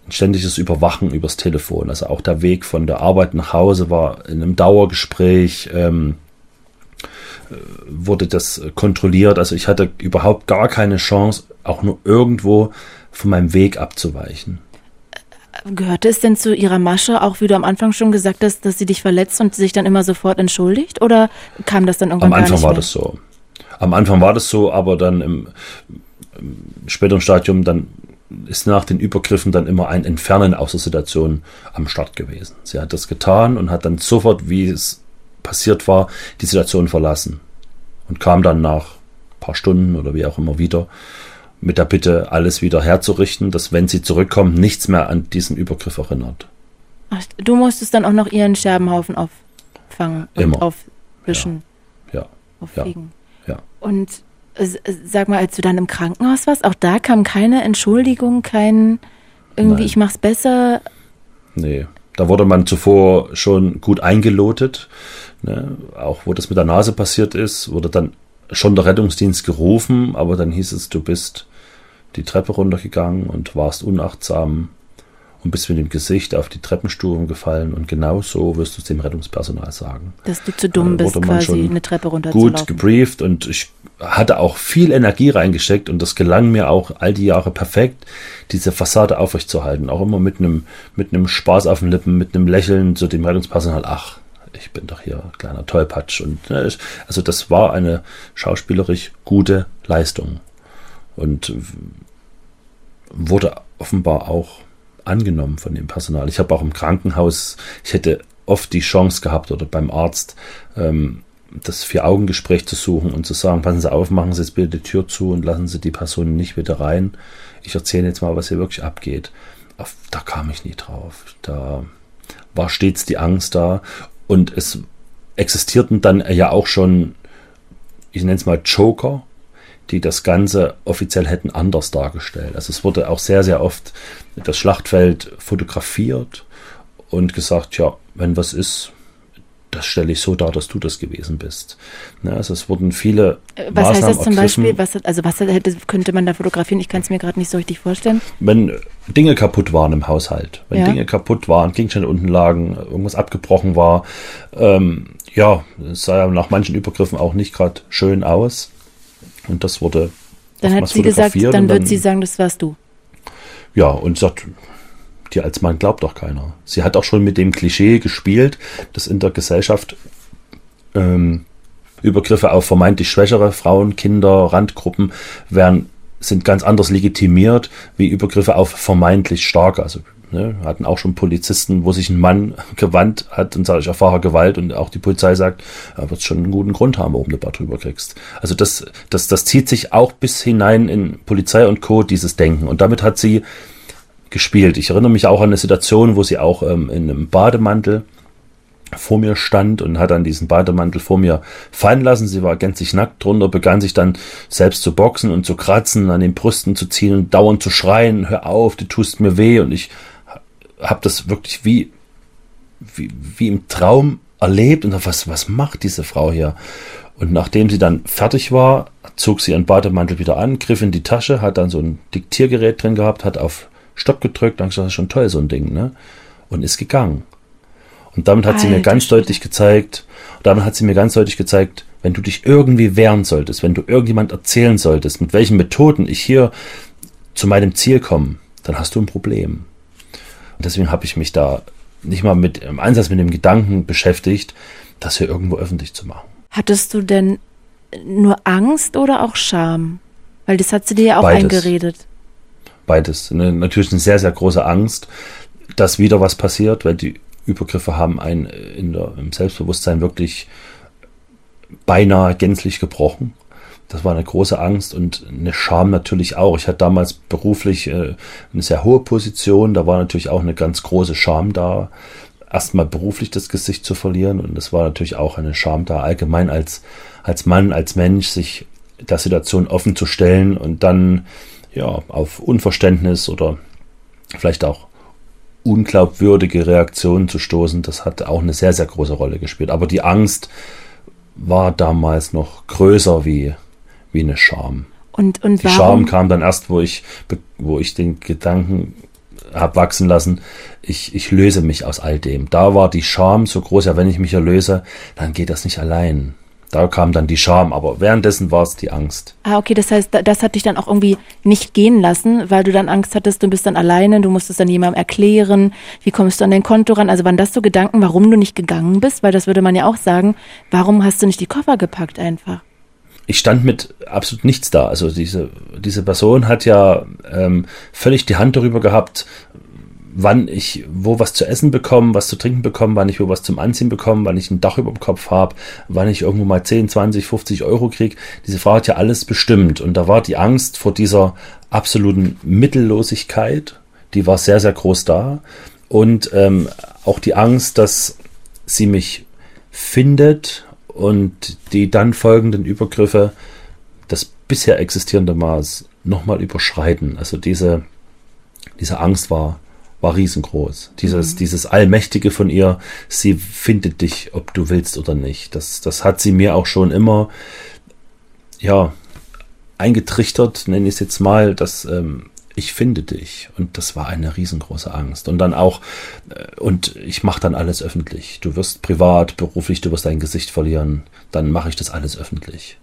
ein ständiges Überwachen übers Telefon. Also auch der Weg von der Arbeit nach Hause war in einem Dauergespräch. Ähm, äh, wurde das kontrolliert. Also ich hatte überhaupt gar keine Chance, auch nur irgendwo von meinem Weg abzuweichen. Gehörte es denn zu ihrer Masche, auch wie du am Anfang schon gesagt hast, dass sie dich verletzt und sich dann immer sofort entschuldigt? Oder kam das dann irgendwann Am Anfang war das so. Am Anfang war das so, aber dann im, im späteren Stadium dann ist nach den Übergriffen dann immer ein Entfernen aus der Situation am Start gewesen. Sie hat das getan und hat dann sofort, wie es passiert war, die Situation verlassen und kam dann nach ein paar Stunden oder wie auch immer wieder mit der Bitte, alles wieder herzurichten, dass wenn sie zurückkommt, nichts mehr an diesen Übergriff erinnert. Ach, du musstest dann auch noch ihren Scherbenhaufen auffangen und Immer. aufwischen. Ja. Auffegen. Ja. ja. Und äh, sag mal, als du dann im Krankenhaus warst, auch da kam keine Entschuldigung, kein irgendwie, Nein. ich mach's besser. Nee. Da wurde man zuvor schon gut eingelotet. Ne? Auch wo das mit der Nase passiert ist, wurde dann schon der Rettungsdienst gerufen, aber dann hieß es, du bist die Treppe runtergegangen und warst unachtsam und bist mit dem Gesicht auf die Treppenstufen gefallen und genau so wirst du es dem Rettungspersonal sagen. Dass du zu dumm äh, bist, quasi eine Treppe runterzulaufen. Gut gebrieft und ich hatte auch viel Energie reingesteckt und das gelang mir auch all die Jahre perfekt, diese Fassade aufrechtzuerhalten. Auch immer mit einem, mit einem Spaß auf den Lippen, mit einem Lächeln zu dem Rettungspersonal. Ach, ich bin doch hier kleiner Tollpatsch. Und ne, also das war eine schauspielerisch gute Leistung. Und wurde offenbar auch angenommen von dem Personal. Ich habe auch im Krankenhaus, ich hätte oft die Chance gehabt oder beim Arzt, ähm, das Vier-Augen-Gespräch zu suchen und zu sagen, passen Sie auf, machen Sie jetzt bitte die Tür zu und lassen Sie die Person nicht wieder rein. Ich erzähle jetzt mal, was hier wirklich abgeht. Auf, da kam ich nie drauf. Da war stets die Angst da und es existierten dann ja auch schon, ich nenne es mal Joker, die das Ganze offiziell hätten anders dargestellt. Also es wurde auch sehr, sehr oft das Schlachtfeld fotografiert und gesagt, ja, wenn was ist, das stelle ich so dar, dass du das gewesen bist. Ja, also es wurden viele. Äh, was Maßnahmen heißt das zum ergriffen. Beispiel? Was, also was hätte, könnte man da fotografieren? Ich kann es mir gerade nicht so richtig vorstellen. Wenn Dinge kaputt waren im Haushalt, wenn ja. Dinge kaputt waren, Gegenstände unten lagen, irgendwas abgebrochen war, ähm, ja, es sah ja nach manchen Übergriffen auch nicht gerade schön aus. Und das wurde. Dann hat sie gesagt, dann, dann wird sie sagen, das warst du. Ja, und sagt, dir als Mann glaubt doch keiner. Sie hat auch schon mit dem Klischee gespielt, dass in der Gesellschaft ähm, Übergriffe auf vermeintlich schwächere Frauen, Kinder, Randgruppen werden, sind ganz anders legitimiert wie Übergriffe auf vermeintlich starke. Also ne, hatten auch schon Polizisten, wo sich ein Mann [LAUGHS] gewandt hat und sagt, ich erfahre Gewalt und auch die Polizei sagt, er wird schon einen guten Grund haben, warum du da drüber kriegst. Also das, das, das zieht sich auch bis hinein in Polizei und Co., dieses Denken. Und damit hat sie gespielt. Ich erinnere mich auch an eine Situation, wo sie auch ähm, in einem Bademantel vor mir stand und hat dann diesen Bademantel vor mir fallen lassen. Sie war gänzlich nackt drunter, begann sich dann selbst zu boxen und zu kratzen, an den Brüsten zu ziehen und dauernd zu schreien, hör auf, du tust mir weh. Und ich habe das wirklich wie, wie, wie im Traum erlebt und was, was macht diese Frau hier? Und nachdem sie dann fertig war, zog sie ihren Bademantel wieder an, griff in die Tasche, hat dann so ein Diktiergerät drin gehabt, hat auf Stopp gedrückt, dann gesagt, das ist schon toll, so ein Ding, ne? Und ist gegangen. Und damit hat Alter, sie mir ganz deutlich gezeigt, damit hat sie mir ganz deutlich gezeigt, wenn du dich irgendwie wehren solltest, wenn du irgendjemand erzählen solltest, mit welchen Methoden ich hier zu meinem Ziel komme, dann hast du ein Problem. Und deswegen habe ich mich da nicht mal mit im Einsatz mit dem Gedanken beschäftigt, das hier irgendwo öffentlich zu machen. Hattest du denn nur Angst oder auch Scham? Weil das hat sie dir ja auch Beides. eingeredet. Beides. Eine, natürlich eine sehr, sehr große Angst, dass wieder was passiert, weil die Übergriffe haben einen in der, im Selbstbewusstsein wirklich beinahe gänzlich gebrochen. Das war eine große Angst und eine Scham natürlich auch. Ich hatte damals beruflich äh, eine sehr hohe Position, da war natürlich auch eine ganz große Scham da, erstmal beruflich das Gesicht zu verlieren und es war natürlich auch eine Scham da, allgemein als, als Mann, als Mensch, sich der Situation offen zu stellen und dann ja auf Unverständnis oder vielleicht auch unglaubwürdige Reaktionen zu stoßen, das hat auch eine sehr, sehr große Rolle gespielt. Aber die Angst war damals noch größer wie, wie eine Scham. Und, und die Scham kam dann erst, wo ich, wo ich den Gedanken habe wachsen lassen, ich, ich löse mich aus all dem. Da war die Scham so groß, ja, wenn ich mich erlöse, dann geht das nicht allein. Da kam dann die Scham, aber währenddessen war es die Angst. Ah, okay, das heißt, das hat dich dann auch irgendwie nicht gehen lassen, weil du dann Angst hattest, du bist dann alleine, du musstest dann jemandem erklären, wie kommst du an dein Konto ran? Also waren das so Gedanken, warum du nicht gegangen bist? Weil das würde man ja auch sagen, warum hast du nicht die Koffer gepackt einfach? Ich stand mit absolut nichts da. Also diese, diese Person hat ja ähm, völlig die Hand darüber gehabt, wann ich wo was zu essen bekomme, was zu trinken bekomme, wann ich wo was zum Anziehen bekomme, wann ich ein Dach über dem Kopf habe, wann ich irgendwo mal 10, 20, 50 Euro kriege. Diese Frau hat ja alles bestimmt. Und da war die Angst vor dieser absoluten Mittellosigkeit, die war sehr, sehr groß da. Und ähm, auch die Angst, dass sie mich findet und die dann folgenden Übergriffe das bisher existierende Maß nochmal überschreiten. Also diese, diese Angst war war riesengroß. Dieses, mhm. dieses Allmächtige von ihr, sie findet dich, ob du willst oder nicht. Das, das hat sie mir auch schon immer, ja, eingetrichtert, nenne ich es jetzt mal, dass ähm, ich finde dich. Und das war eine riesengroße Angst. Und dann auch, äh, und ich mache dann alles öffentlich. Du wirst privat, beruflich, du wirst dein Gesicht verlieren, dann mache ich das alles öffentlich.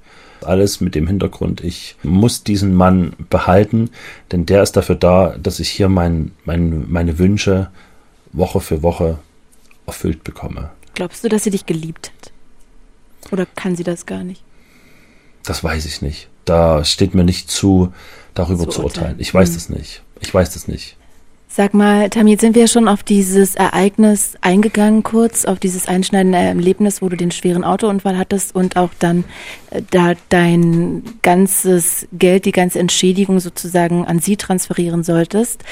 Alles mit dem Hintergrund, ich muss diesen Mann behalten, denn der ist dafür da, dass ich hier mein, mein, meine Wünsche Woche für Woche erfüllt bekomme. Glaubst du, dass sie dich geliebt hat? Oder kann sie das gar nicht? Das weiß ich nicht. Da steht mir nicht zu, darüber zu, zu urteilen. Ich weiß das nicht. Ich weiß das nicht. Sag mal, Tam, jetzt sind wir schon auf dieses Ereignis eingegangen, kurz auf dieses einschneidende Erlebnis, wo du den schweren Autounfall hattest und auch dann äh, da dein ganzes Geld, die ganze Entschädigung sozusagen an sie transferieren solltest.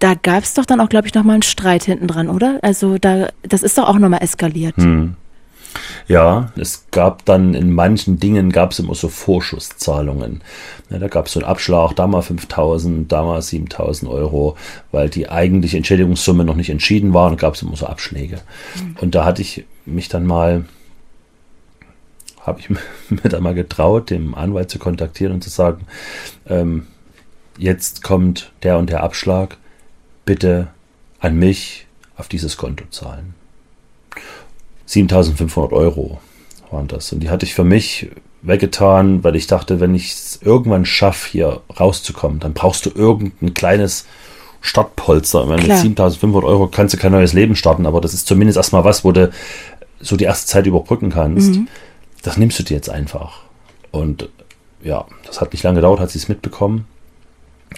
Da gab es doch dann auch, glaube ich, nochmal einen Streit hinten dran, oder? Also da, das ist doch auch nochmal eskaliert. Hm. Ja, es gab dann in manchen Dingen gab es immer so Vorschusszahlungen. Ja, da gab es so einen Abschlag, da mal 5000, da mal 7000 Euro, weil die eigentliche Entschädigungssumme noch nicht entschieden war und gab es immer so Abschläge. Mhm. Und da hatte ich mich dann mal, habe ich [LAUGHS] mir dann mal getraut, dem Anwalt zu kontaktieren und zu sagen, ähm, jetzt kommt der und der Abschlag, bitte an mich auf dieses Konto zahlen. 7500 Euro waren das. Und die hatte ich für mich weggetan, weil ich dachte, wenn ich es irgendwann schaffe, hier rauszukommen, dann brauchst du irgendein kleines Startpolster. Mit 7500 Euro kannst du kein neues Leben starten, aber das ist zumindest erstmal was, wo du so die erste Zeit überbrücken kannst. Mhm. Das nimmst du dir jetzt einfach. Und ja, das hat nicht lange gedauert, hat sie es mitbekommen.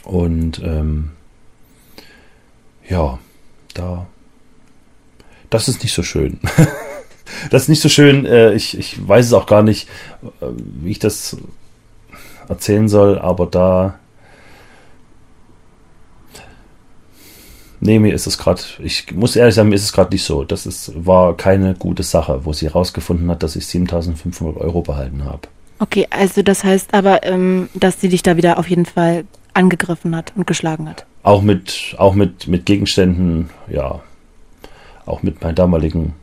Und ähm, ja, da, das ist nicht so schön. [LAUGHS] das ist nicht so schön. Äh, ich, ich weiß es auch gar nicht, äh, wie ich das erzählen soll, aber da. Nee, mir ist es gerade, ich muss ehrlich sagen, mir ist es gerade nicht so. Das ist, war keine gute Sache, wo sie herausgefunden hat, dass ich 7500 Euro behalten habe. Okay, also das heißt aber, ähm, dass sie dich da wieder auf jeden Fall angegriffen hat und geschlagen hat. Auch mit, auch mit, mit Gegenständen, ja. Auch mit meinen damaligen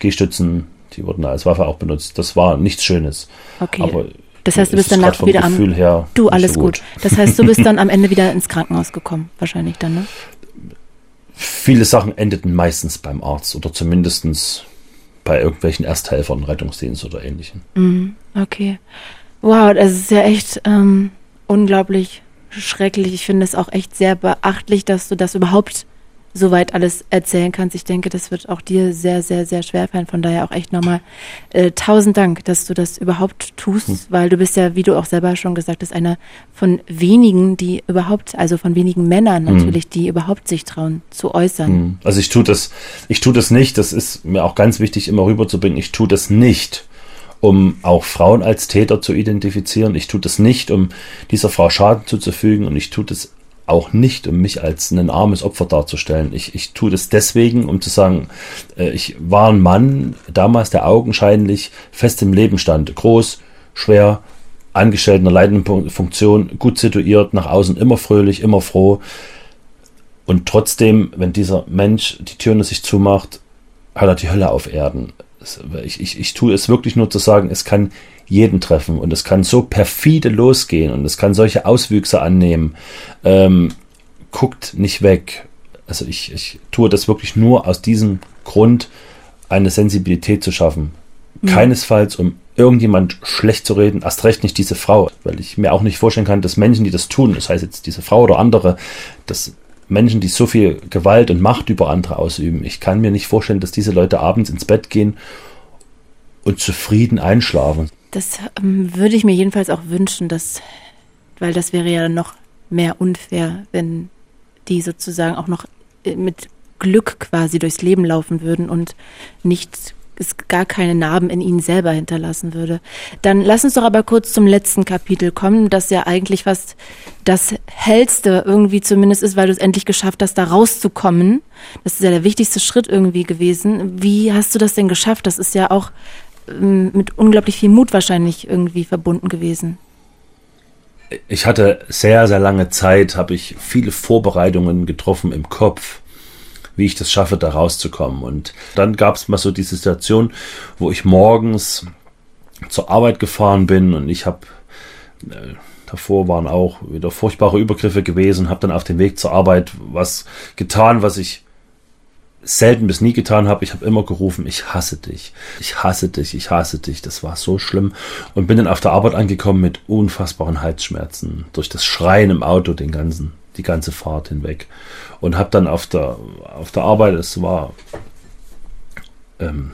Gehstützen, die wurden als Waffe auch benutzt. Das war nichts Schönes. Okay. Aber das heißt, du bist danach wieder am. Gefühl her du, alles so gut. gut. Das heißt, du bist dann [LAUGHS] am Ende wieder ins Krankenhaus gekommen, wahrscheinlich dann, ne? Viele Sachen endeten meistens beim Arzt oder zumindest bei irgendwelchen Ersthelfern, Rettungsdienst oder ähnlichem. Mhm, okay. Wow, das ist ja echt ähm, unglaublich schrecklich. Ich finde es auch echt sehr beachtlich, dass du das überhaupt soweit alles erzählen kannst. Ich denke, das wird auch dir sehr, sehr, sehr schwer fallen. Von daher auch echt nochmal äh, tausend Dank, dass du das überhaupt tust, hm. weil du bist ja, wie du auch selber schon gesagt hast, einer von wenigen, die überhaupt, also von wenigen Männern hm. natürlich, hm. die überhaupt sich trauen zu äußern. Hm. Also ich tue das, ich tue das nicht. Das ist mir auch ganz wichtig, immer rüberzubringen. Ich tue das nicht um auch Frauen als Täter zu identifizieren. Ich tue das nicht, um dieser Frau Schaden zuzufügen und ich tue das auch nicht, um mich als ein armes Opfer darzustellen. Ich, ich tue das deswegen, um zu sagen, äh, ich war ein Mann damals, der augenscheinlich fest im Leben stand. Groß, schwer, angestellt in einer leitenden Funktion, gut situiert, nach außen immer fröhlich, immer froh. Und trotzdem, wenn dieser Mensch die Türen sich zumacht, hat er die Hölle auf Erden. Ich, ich, ich tue es wirklich nur zu sagen, es kann jeden treffen und es kann so perfide losgehen und es kann solche Auswüchse annehmen. Ähm, guckt nicht weg. Also ich, ich tue das wirklich nur aus diesem Grund, eine Sensibilität zu schaffen. Mhm. Keinesfalls, um irgendjemand schlecht zu reden, erst recht nicht diese Frau, weil ich mir auch nicht vorstellen kann, dass Menschen, die das tun, das heißt jetzt diese Frau oder andere, dass Menschen, die so viel Gewalt und Macht über andere ausüben, ich kann mir nicht vorstellen, dass diese Leute abends ins Bett gehen und zufrieden einschlafen. Das ähm, würde ich mir jedenfalls auch wünschen, dass, weil das wäre ja noch mehr unfair, wenn die sozusagen auch noch äh, mit Glück quasi durchs Leben laufen würden und nicht es gar keine Narben in ihnen selber hinterlassen würde. Dann lass uns doch aber kurz zum letzten Kapitel kommen, das ja eigentlich fast das hellste irgendwie zumindest ist, weil du es endlich geschafft hast, da rauszukommen. Das ist ja der wichtigste Schritt irgendwie gewesen. Wie hast du das denn geschafft? Das ist ja auch mit unglaublich viel Mut wahrscheinlich irgendwie verbunden gewesen. Ich hatte sehr, sehr lange Zeit, habe ich viele Vorbereitungen getroffen im Kopf, wie ich das schaffe, da rauszukommen. Und dann gab es mal so die Situation, wo ich morgens zur Arbeit gefahren bin und ich habe äh, davor waren auch wieder furchtbare Übergriffe gewesen, habe dann auf dem Weg zur Arbeit was getan, was ich selten bis nie getan habe. Ich habe immer gerufen, ich hasse dich, ich hasse dich, ich hasse dich. Das war so schlimm. Und bin dann auf der Arbeit angekommen mit unfassbaren Halsschmerzen. Durch das Schreien im Auto den ganzen, die ganze Fahrt hinweg. Und habe dann auf der, auf der Arbeit, es war ähm,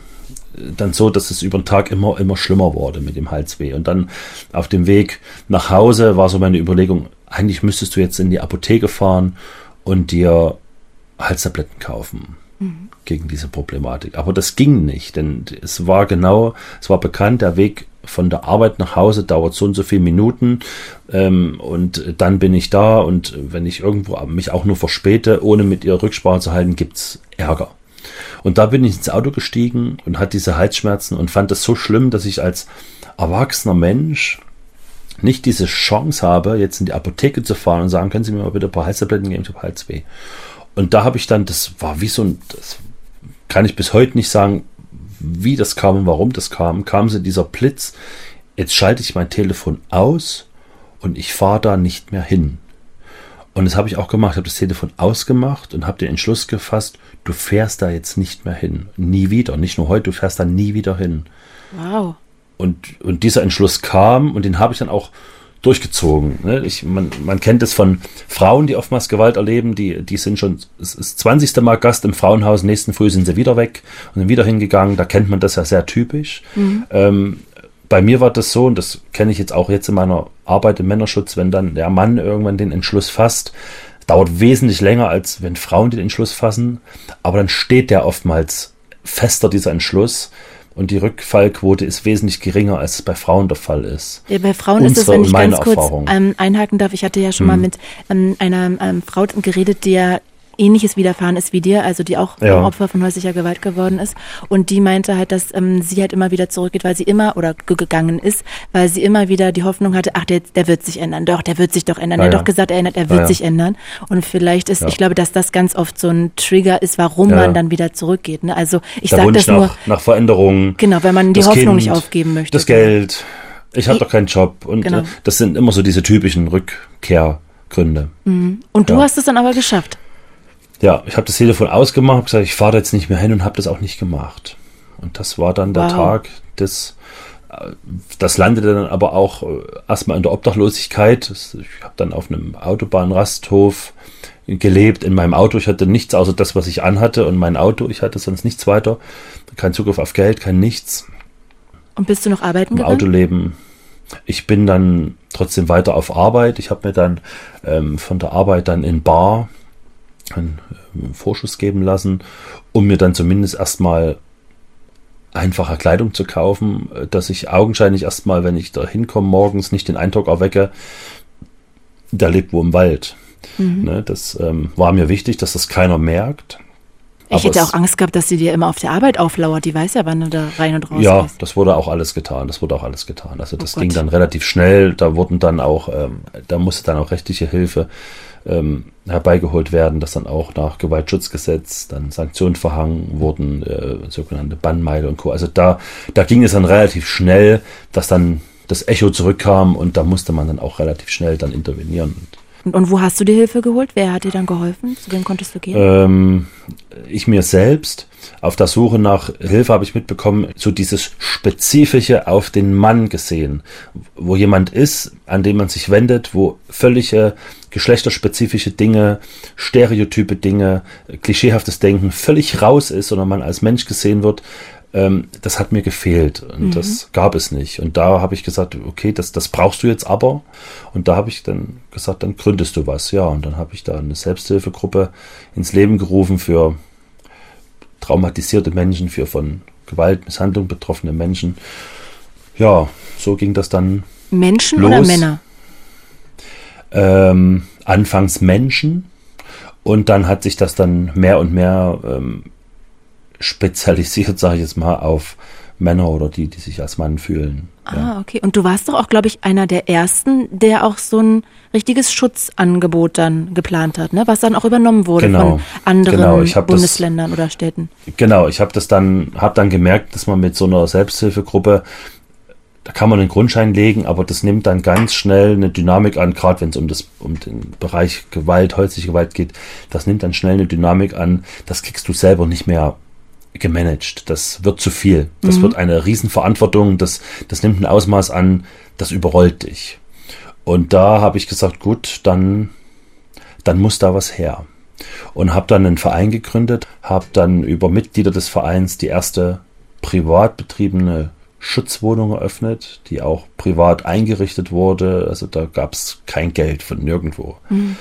dann so, dass es über den Tag immer, immer schlimmer wurde mit dem Halsweh. Und dann auf dem Weg nach Hause war so meine Überlegung, eigentlich müsstest du jetzt in die Apotheke fahren und dir Halstabletten kaufen gegen diese Problematik. Aber das ging nicht, denn es war genau, es war bekannt, der Weg von der Arbeit nach Hause dauert so und so viele Minuten ähm, und dann bin ich da und wenn ich irgendwo mich auch nur verspäte, ohne mit ihr Rücksprache zu halten, gibt's Ärger. Und da bin ich ins Auto gestiegen und hatte diese Halsschmerzen und fand das so schlimm, dass ich als erwachsener Mensch nicht diese Chance habe, jetzt in die Apotheke zu fahren und sagen, können Sie mir mal bitte ein paar Halstabletten geben, ich habe Halsweh. Und da habe ich dann, das war wie so ein, das kann ich bis heute nicht sagen, wie das kam und warum das kam, kam so dieser Blitz, jetzt schalte ich mein Telefon aus und ich fahre da nicht mehr hin. Und das habe ich auch gemacht, habe das Telefon ausgemacht und habe den Entschluss gefasst, du fährst da jetzt nicht mehr hin. Nie wieder, nicht nur heute, du fährst da nie wieder hin. Wow. Und, und dieser Entschluss kam und den habe ich dann auch durchgezogen. Ne? Ich, man, man kennt es von Frauen, die oftmals Gewalt erleben, die, die sind schon, es ist 20. Mal Gast im Frauenhaus, nächsten Früh sind sie wieder weg und sind wieder hingegangen. Da kennt man das ja sehr typisch. Mhm. Ähm, bei mir war das so, und das kenne ich jetzt auch jetzt in meiner Arbeit im Männerschutz, wenn dann der Mann irgendwann den Entschluss fasst, dauert wesentlich länger, als wenn Frauen den Entschluss fassen, aber dann steht der oftmals fester, dieser Entschluss. Und die Rückfallquote ist wesentlich geringer, als es bei Frauen der Fall ist. Ja, bei Frauen Unsere ist es, wenn ich ganz kurz ähm, einhaken darf, ich hatte ja schon hm. mal mit ähm, einer ähm, Frau geredet, die ja Ähnliches widerfahren ist wie dir, also die auch ja. Opfer von häuslicher Gewalt geworden ist. Und die meinte halt, dass ähm, sie halt immer wieder zurückgeht, weil sie immer oder gegangen ist, weil sie immer wieder die Hoffnung hatte, ach, der, der wird sich ändern. Doch, der wird sich doch ändern. Ja, er hat doch gesagt, er, er wird ja, sich ändern. Und vielleicht ist, ich glaube, dass das ganz oft so ein Trigger ist, warum man dann wieder zurückgeht. Ne? Also ich sage das nach, nur. Nach Veränderungen. Genau, wenn man die Hoffnung kind, nicht aufgeben möchte. Das Geld. Ich habe doch keinen Job. Und genau. äh, das sind immer so diese typischen Rückkehrgründe. Mhm. Und du hast es dann aber geschafft ja, ich habe das Telefon ausgemacht, habe gesagt, ich fahre jetzt nicht mehr hin und habe das auch nicht gemacht. Und das war dann der wow. Tag des äh, das landete dann aber auch äh, erstmal in der Obdachlosigkeit. Ich habe dann auf einem Autobahnrasthof gelebt in meinem Auto. Ich hatte nichts außer das, was ich anhatte und mein Auto. Ich hatte sonst nichts weiter. Kein Zugriff auf Geld, kein nichts. Und bist du noch arbeiten Im gegangen? Autoleben. Ich bin dann trotzdem weiter auf Arbeit. Ich habe mir dann ähm, von der Arbeit dann in Bar einen äh, Vorschuss geben lassen, um mir dann zumindest erstmal einfache Kleidung zu kaufen, äh, dass ich augenscheinlich erstmal, wenn ich da hinkomme morgens, nicht den Eindruck erwecke, der lebt wo im Wald. Mhm. Ne, das ähm, war mir wichtig, dass das keiner merkt. Ich hätte auch Angst gehabt, dass sie dir immer auf der Arbeit auflauert. Die weiß ja, wann du da rein und raus Ja, ist. das wurde auch alles getan. Das wurde auch alles getan. Also das oh ging dann relativ schnell. Da wurden dann auch, ähm, da musste dann auch rechtliche Hilfe ähm, herbeigeholt werden, dass dann auch nach Gewaltschutzgesetz dann Sanktionen verhangen wurden, äh, sogenannte Bannmeile und Co. Also da, da ging es dann relativ schnell, dass dann das Echo zurückkam und da musste man dann auch relativ schnell dann intervenieren. Und, und wo hast du die Hilfe geholt? Wer hat dir dann geholfen? Zu wem konntest du gehen? Ähm, ich mir selbst. Auf der Suche nach Hilfe habe ich mitbekommen, so dieses Spezifische auf den Mann gesehen, wo jemand ist, an den man sich wendet, wo völlige geschlechterspezifische Dinge, stereotype Dinge, klischeehaftes Denken völlig raus ist, sondern man als Mensch gesehen wird, ähm, das hat mir gefehlt und mhm. das gab es nicht. Und da habe ich gesagt, okay, das, das brauchst du jetzt aber. Und da habe ich dann gesagt, dann gründest du was. Ja, und dann habe ich da eine Selbsthilfegruppe ins Leben gerufen für traumatisierte Menschen, für von Gewalt, Misshandlung betroffene Menschen. Ja, so ging das dann. Menschen los. oder Männer? Ähm, anfangs Menschen und dann hat sich das dann mehr und mehr ähm, spezialisiert, sage ich jetzt mal, auf Männer oder die, die sich als Mann fühlen. Ah, ja. okay. Und du warst doch auch, glaube ich, einer der ersten, der auch so ein richtiges Schutzangebot dann geplant hat, ne? was dann auch übernommen wurde genau. von anderen genau. Bundesländern das, oder Städten. Genau, ich habe das dann, habe dann gemerkt, dass man mit so einer Selbsthilfegruppe da kann man einen Grundschein legen, aber das nimmt dann ganz schnell eine Dynamik an, gerade wenn es um, das, um den Bereich Gewalt, häusliche Gewalt geht, das nimmt dann schnell eine Dynamik an, das kriegst du selber nicht mehr gemanagt. Das wird zu viel. Das mhm. wird eine Riesenverantwortung. Das, das nimmt ein Ausmaß an, das überrollt dich. Und da habe ich gesagt, gut, dann, dann muss da was her. Und habe dann einen Verein gegründet, habe dann über Mitglieder des Vereins die erste privat betriebene Schutzwohnung eröffnet, die auch privat eingerichtet wurde. Also da gab es kein Geld von nirgendwo. Mhm.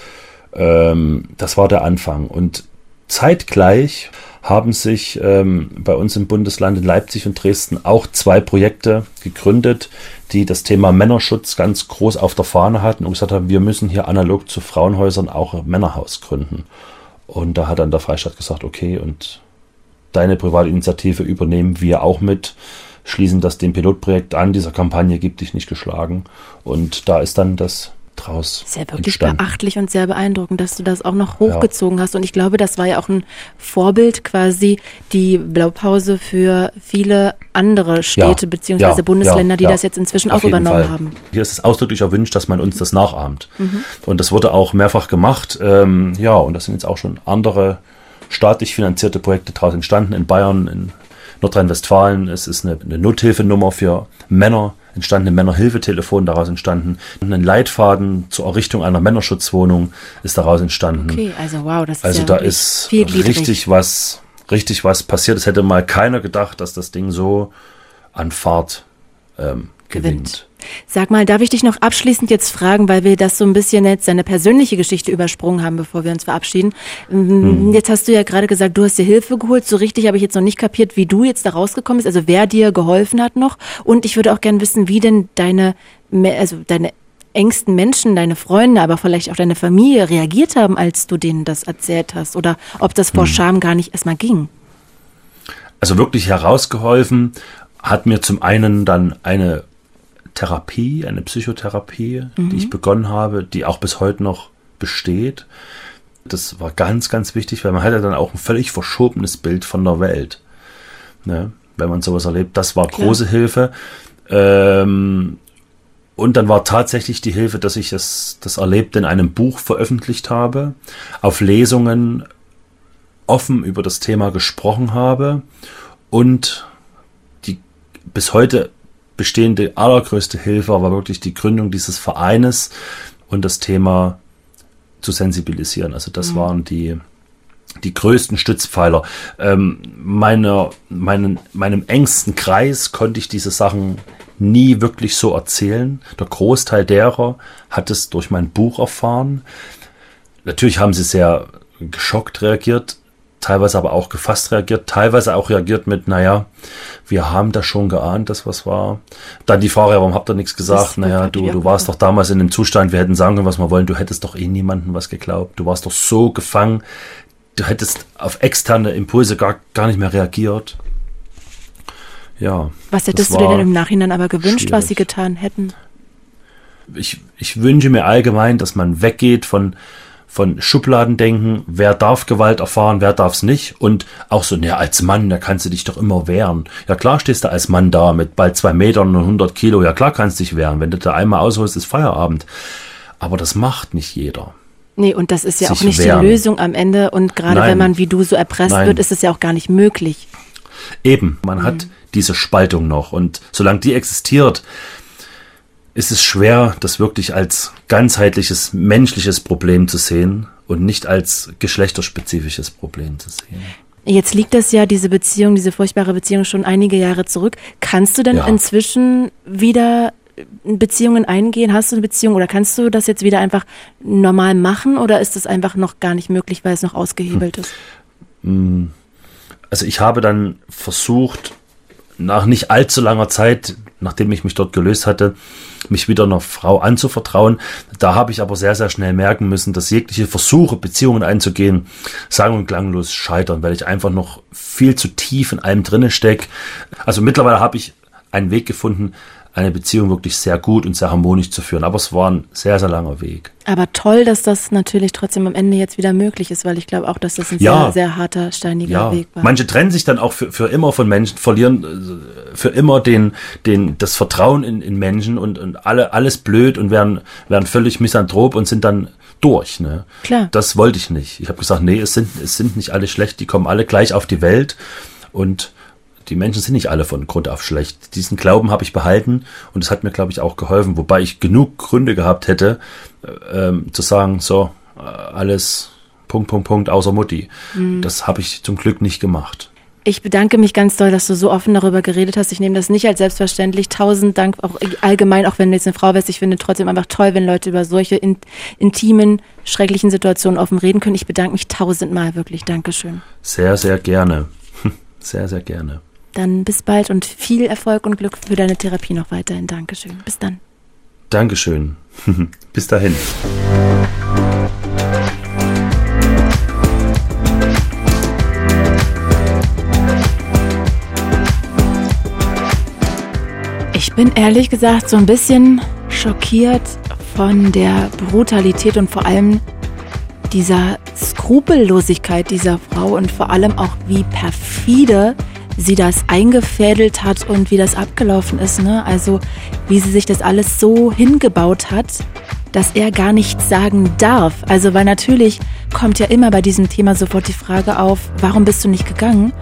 Ähm, das war der Anfang. Und zeitgleich haben sich ähm, bei uns im Bundesland in Leipzig und Dresden auch zwei Projekte gegründet, die das Thema Männerschutz ganz groß auf der Fahne hatten und gesagt haben, wir müssen hier analog zu Frauenhäusern auch ein Männerhaus gründen. Und da hat dann der Freistaat gesagt, okay, und deine Privatinitiative übernehmen wir auch mit, schließen das dem Pilotprojekt an, dieser Kampagne gibt dich nicht geschlagen. Und da ist dann das draus. Sehr wirklich entstanden. beachtlich und sehr beeindruckend, dass du das auch noch hochgezogen ja. hast. Und ich glaube, das war ja auch ein Vorbild, quasi die Blaupause für viele andere Städte ja. bzw. Ja. Bundesländer, die das jetzt inzwischen Auf auch übernommen Fall. haben. Hier ist es ausdrücklich erwünscht, dass man uns das nachahmt. Mhm. Und das wurde auch mehrfach gemacht. Ähm, ja, und das sind jetzt auch schon andere staatlich finanzierte Projekte daraus entstanden in Bayern, in Nordrhein-Westfalen. Es ist eine, eine Nothilfenummer für Männer entstanden ein Männerhilfetelefon, daraus entstanden ein Leitfaden zur Errichtung einer Männerschutzwohnung ist daraus entstanden. Okay, also wow, das ist Also ja da ist richtig was, richtig was passiert. Es hätte mal keiner gedacht, dass das Ding so an Fahrt ähm, gewinnt. gewinnt. Sag mal, darf ich dich noch abschließend jetzt fragen, weil wir das so ein bisschen jetzt deine persönliche Geschichte übersprungen haben, bevor wir uns verabschieden. Hm. Jetzt hast du ja gerade gesagt, du hast dir Hilfe geholt. So richtig habe ich jetzt noch nicht kapiert, wie du jetzt da rausgekommen bist, also wer dir geholfen hat noch. Und ich würde auch gerne wissen, wie denn deine, also deine engsten Menschen, deine Freunde, aber vielleicht auch deine Familie reagiert haben, als du denen das erzählt hast oder ob das vor hm. Scham gar nicht erstmal ging. Also wirklich herausgeholfen hat mir zum einen dann eine Therapie, eine Psychotherapie, mhm. die ich begonnen habe, die auch bis heute noch besteht. Das war ganz, ganz wichtig, weil man hat ja dann auch ein völlig verschobenes Bild von der Welt. Ne? Wenn man sowas erlebt, das war große Hilfe. Ähm, und dann war tatsächlich die Hilfe, dass ich das, das Erlebte in einem Buch veröffentlicht habe, auf Lesungen offen über das Thema gesprochen habe und die bis heute bestehende allergrößte Hilfe war wirklich die Gründung dieses Vereines und das Thema zu sensibilisieren. Also das mhm. waren die, die größten Stützpfeiler. Ähm, meine, meinen, meinem engsten Kreis konnte ich diese Sachen nie wirklich so erzählen. Der Großteil derer hat es durch mein Buch erfahren. Natürlich haben sie sehr geschockt reagiert, teilweise aber auch gefasst reagiert, teilweise auch reagiert mit, naja, wir haben das schon geahnt, dass was war. Dann die Frage, warum habt ihr nichts gesagt? Naja, du, du warst doch damals in dem Zustand, wir hätten sagen können, was wir wollen, du hättest doch eh niemandem was geglaubt. Du warst doch so gefangen, du hättest auf externe Impulse gar, gar nicht mehr reagiert. Ja. Was hättest du dir denn im Nachhinein aber gewünscht, schwierig. was sie getan hätten? Ich, ich wünsche mir allgemein, dass man weggeht von, von Schubladendenken, wer darf Gewalt erfahren, wer darf es nicht. Und auch so, naja, als Mann, da kannst du dich doch immer wehren. Ja klar stehst du als Mann da mit bald zwei Metern und 100 Kilo. Ja klar kannst du dich wehren. Wenn du da einmal ausholst, ist Feierabend. Aber das macht nicht jeder. Nee, und das ist ja auch nicht wehren. die Lösung am Ende. Und gerade wenn man wie du so erpresst Nein. wird, ist es ja auch gar nicht möglich. Eben, man mhm. hat diese Spaltung noch. Und solange die existiert, ist es schwer, das wirklich als ganzheitliches menschliches Problem zu sehen und nicht als geschlechterspezifisches Problem zu sehen. Jetzt liegt das ja, diese Beziehung, diese furchtbare Beziehung schon einige Jahre zurück. Kannst du denn ja. inzwischen wieder Beziehungen eingehen? Hast du eine Beziehung oder kannst du das jetzt wieder einfach normal machen oder ist das einfach noch gar nicht möglich, weil es noch ausgehebelt hm. ist? Hm. Also ich habe dann versucht, nach nicht allzu langer Zeit, nachdem ich mich dort gelöst hatte, mich wieder einer Frau anzuvertrauen. Da habe ich aber sehr, sehr schnell merken müssen, dass jegliche Versuche, Beziehungen einzugehen, sang- und klanglos scheitern, weil ich einfach noch viel zu tief in allem drinne stecke. Also mittlerweile habe ich einen Weg gefunden, eine Beziehung wirklich sehr gut und sehr harmonisch zu führen. Aber es war ein sehr, sehr langer Weg. Aber toll, dass das natürlich trotzdem am Ende jetzt wieder möglich ist, weil ich glaube auch, dass das ein ja. sehr, sehr harter, steiniger ja. Weg war. Manche trennen sich dann auch für, für immer von Menschen, verlieren für immer den, den, das Vertrauen in, in Menschen und, und alle, alles blöd und werden, werden völlig misanthrop und sind dann durch. Ne? Klar. Das wollte ich nicht. Ich habe gesagt, nee, es sind, es sind nicht alle schlecht, die kommen alle gleich auf die Welt und die Menschen sind nicht alle von Grund auf schlecht. Diesen Glauben habe ich behalten und es hat mir, glaube ich, auch geholfen, wobei ich genug Gründe gehabt hätte, äh, ähm, zu sagen, so, äh, alles Punkt, Punkt, Punkt, außer Mutti. Mhm. Das habe ich zum Glück nicht gemacht. Ich bedanke mich ganz doll, dass du so offen darüber geredet hast. Ich nehme das nicht als selbstverständlich. Tausend Dank auch allgemein, auch wenn du jetzt eine Frau bist. Ich finde trotzdem einfach toll, wenn Leute über solche in, intimen, schrecklichen Situationen offen reden können. Ich bedanke mich tausendmal wirklich. Dankeschön. Sehr, sehr gerne. [LAUGHS] Sehr, sehr gerne. Dann bis bald und viel Erfolg und Glück für deine Therapie noch weiterhin. Dankeschön. Bis dann. Dankeschön. [LAUGHS] bis dahin. Ich bin ehrlich gesagt so ein bisschen schockiert von der Brutalität und vor allem dieser Skrupellosigkeit dieser Frau und vor allem auch wie perfide sie das eingefädelt hat und wie das abgelaufen ist. Ne? Also wie sie sich das alles so hingebaut hat, dass er gar nichts sagen darf. Also weil natürlich kommt ja immer bei diesem Thema sofort die Frage auf, warum bist du nicht gegangen?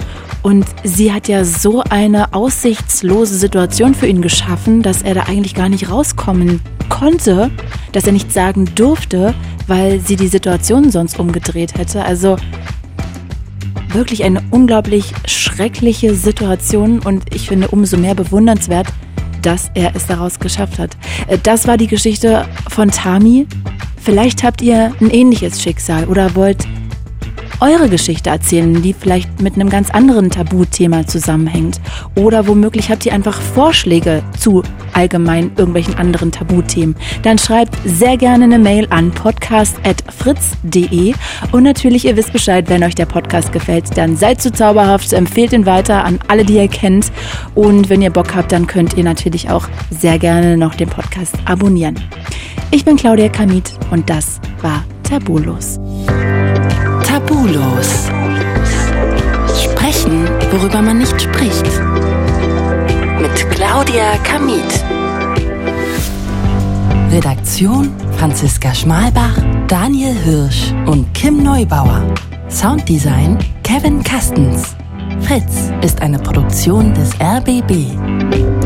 Und sie hat ja so eine aussichtslose Situation für ihn geschaffen, dass er da eigentlich gar nicht rauskommen konnte, dass er nichts sagen durfte, weil sie die Situation sonst umgedreht hätte. Also wirklich eine unglaublich schreckliche Situation und ich finde umso mehr bewundernswert, dass er es daraus geschafft hat. Äh, das war die Geschichte von Tami. Vielleicht habt ihr ein ähnliches Schicksal oder wollt eure Geschichte erzählen, die vielleicht mit einem ganz anderen Tabuthema zusammenhängt. Oder womöglich habt ihr einfach Vorschläge zu allgemein irgendwelchen anderen Tabuthemen. Dann schreibt sehr gerne eine Mail an podcast.fritz.de. Und natürlich, ihr wisst Bescheid, wenn euch der Podcast gefällt, dann seid so zauberhaft, empfehlt ihn weiter an alle, die ihr kennt. Und wenn ihr Bock habt, dann könnt ihr natürlich auch sehr gerne noch den Podcast abonnieren. Ich bin Claudia Kamit und das war Tabulos. Tabulos. Sprechen, worüber man nicht spricht. Mit Claudia Kamit. Redaktion Franziska Schmalbach, Daniel Hirsch und Kim Neubauer. Sounddesign Kevin Kastens. Fritz ist eine Produktion des RBB.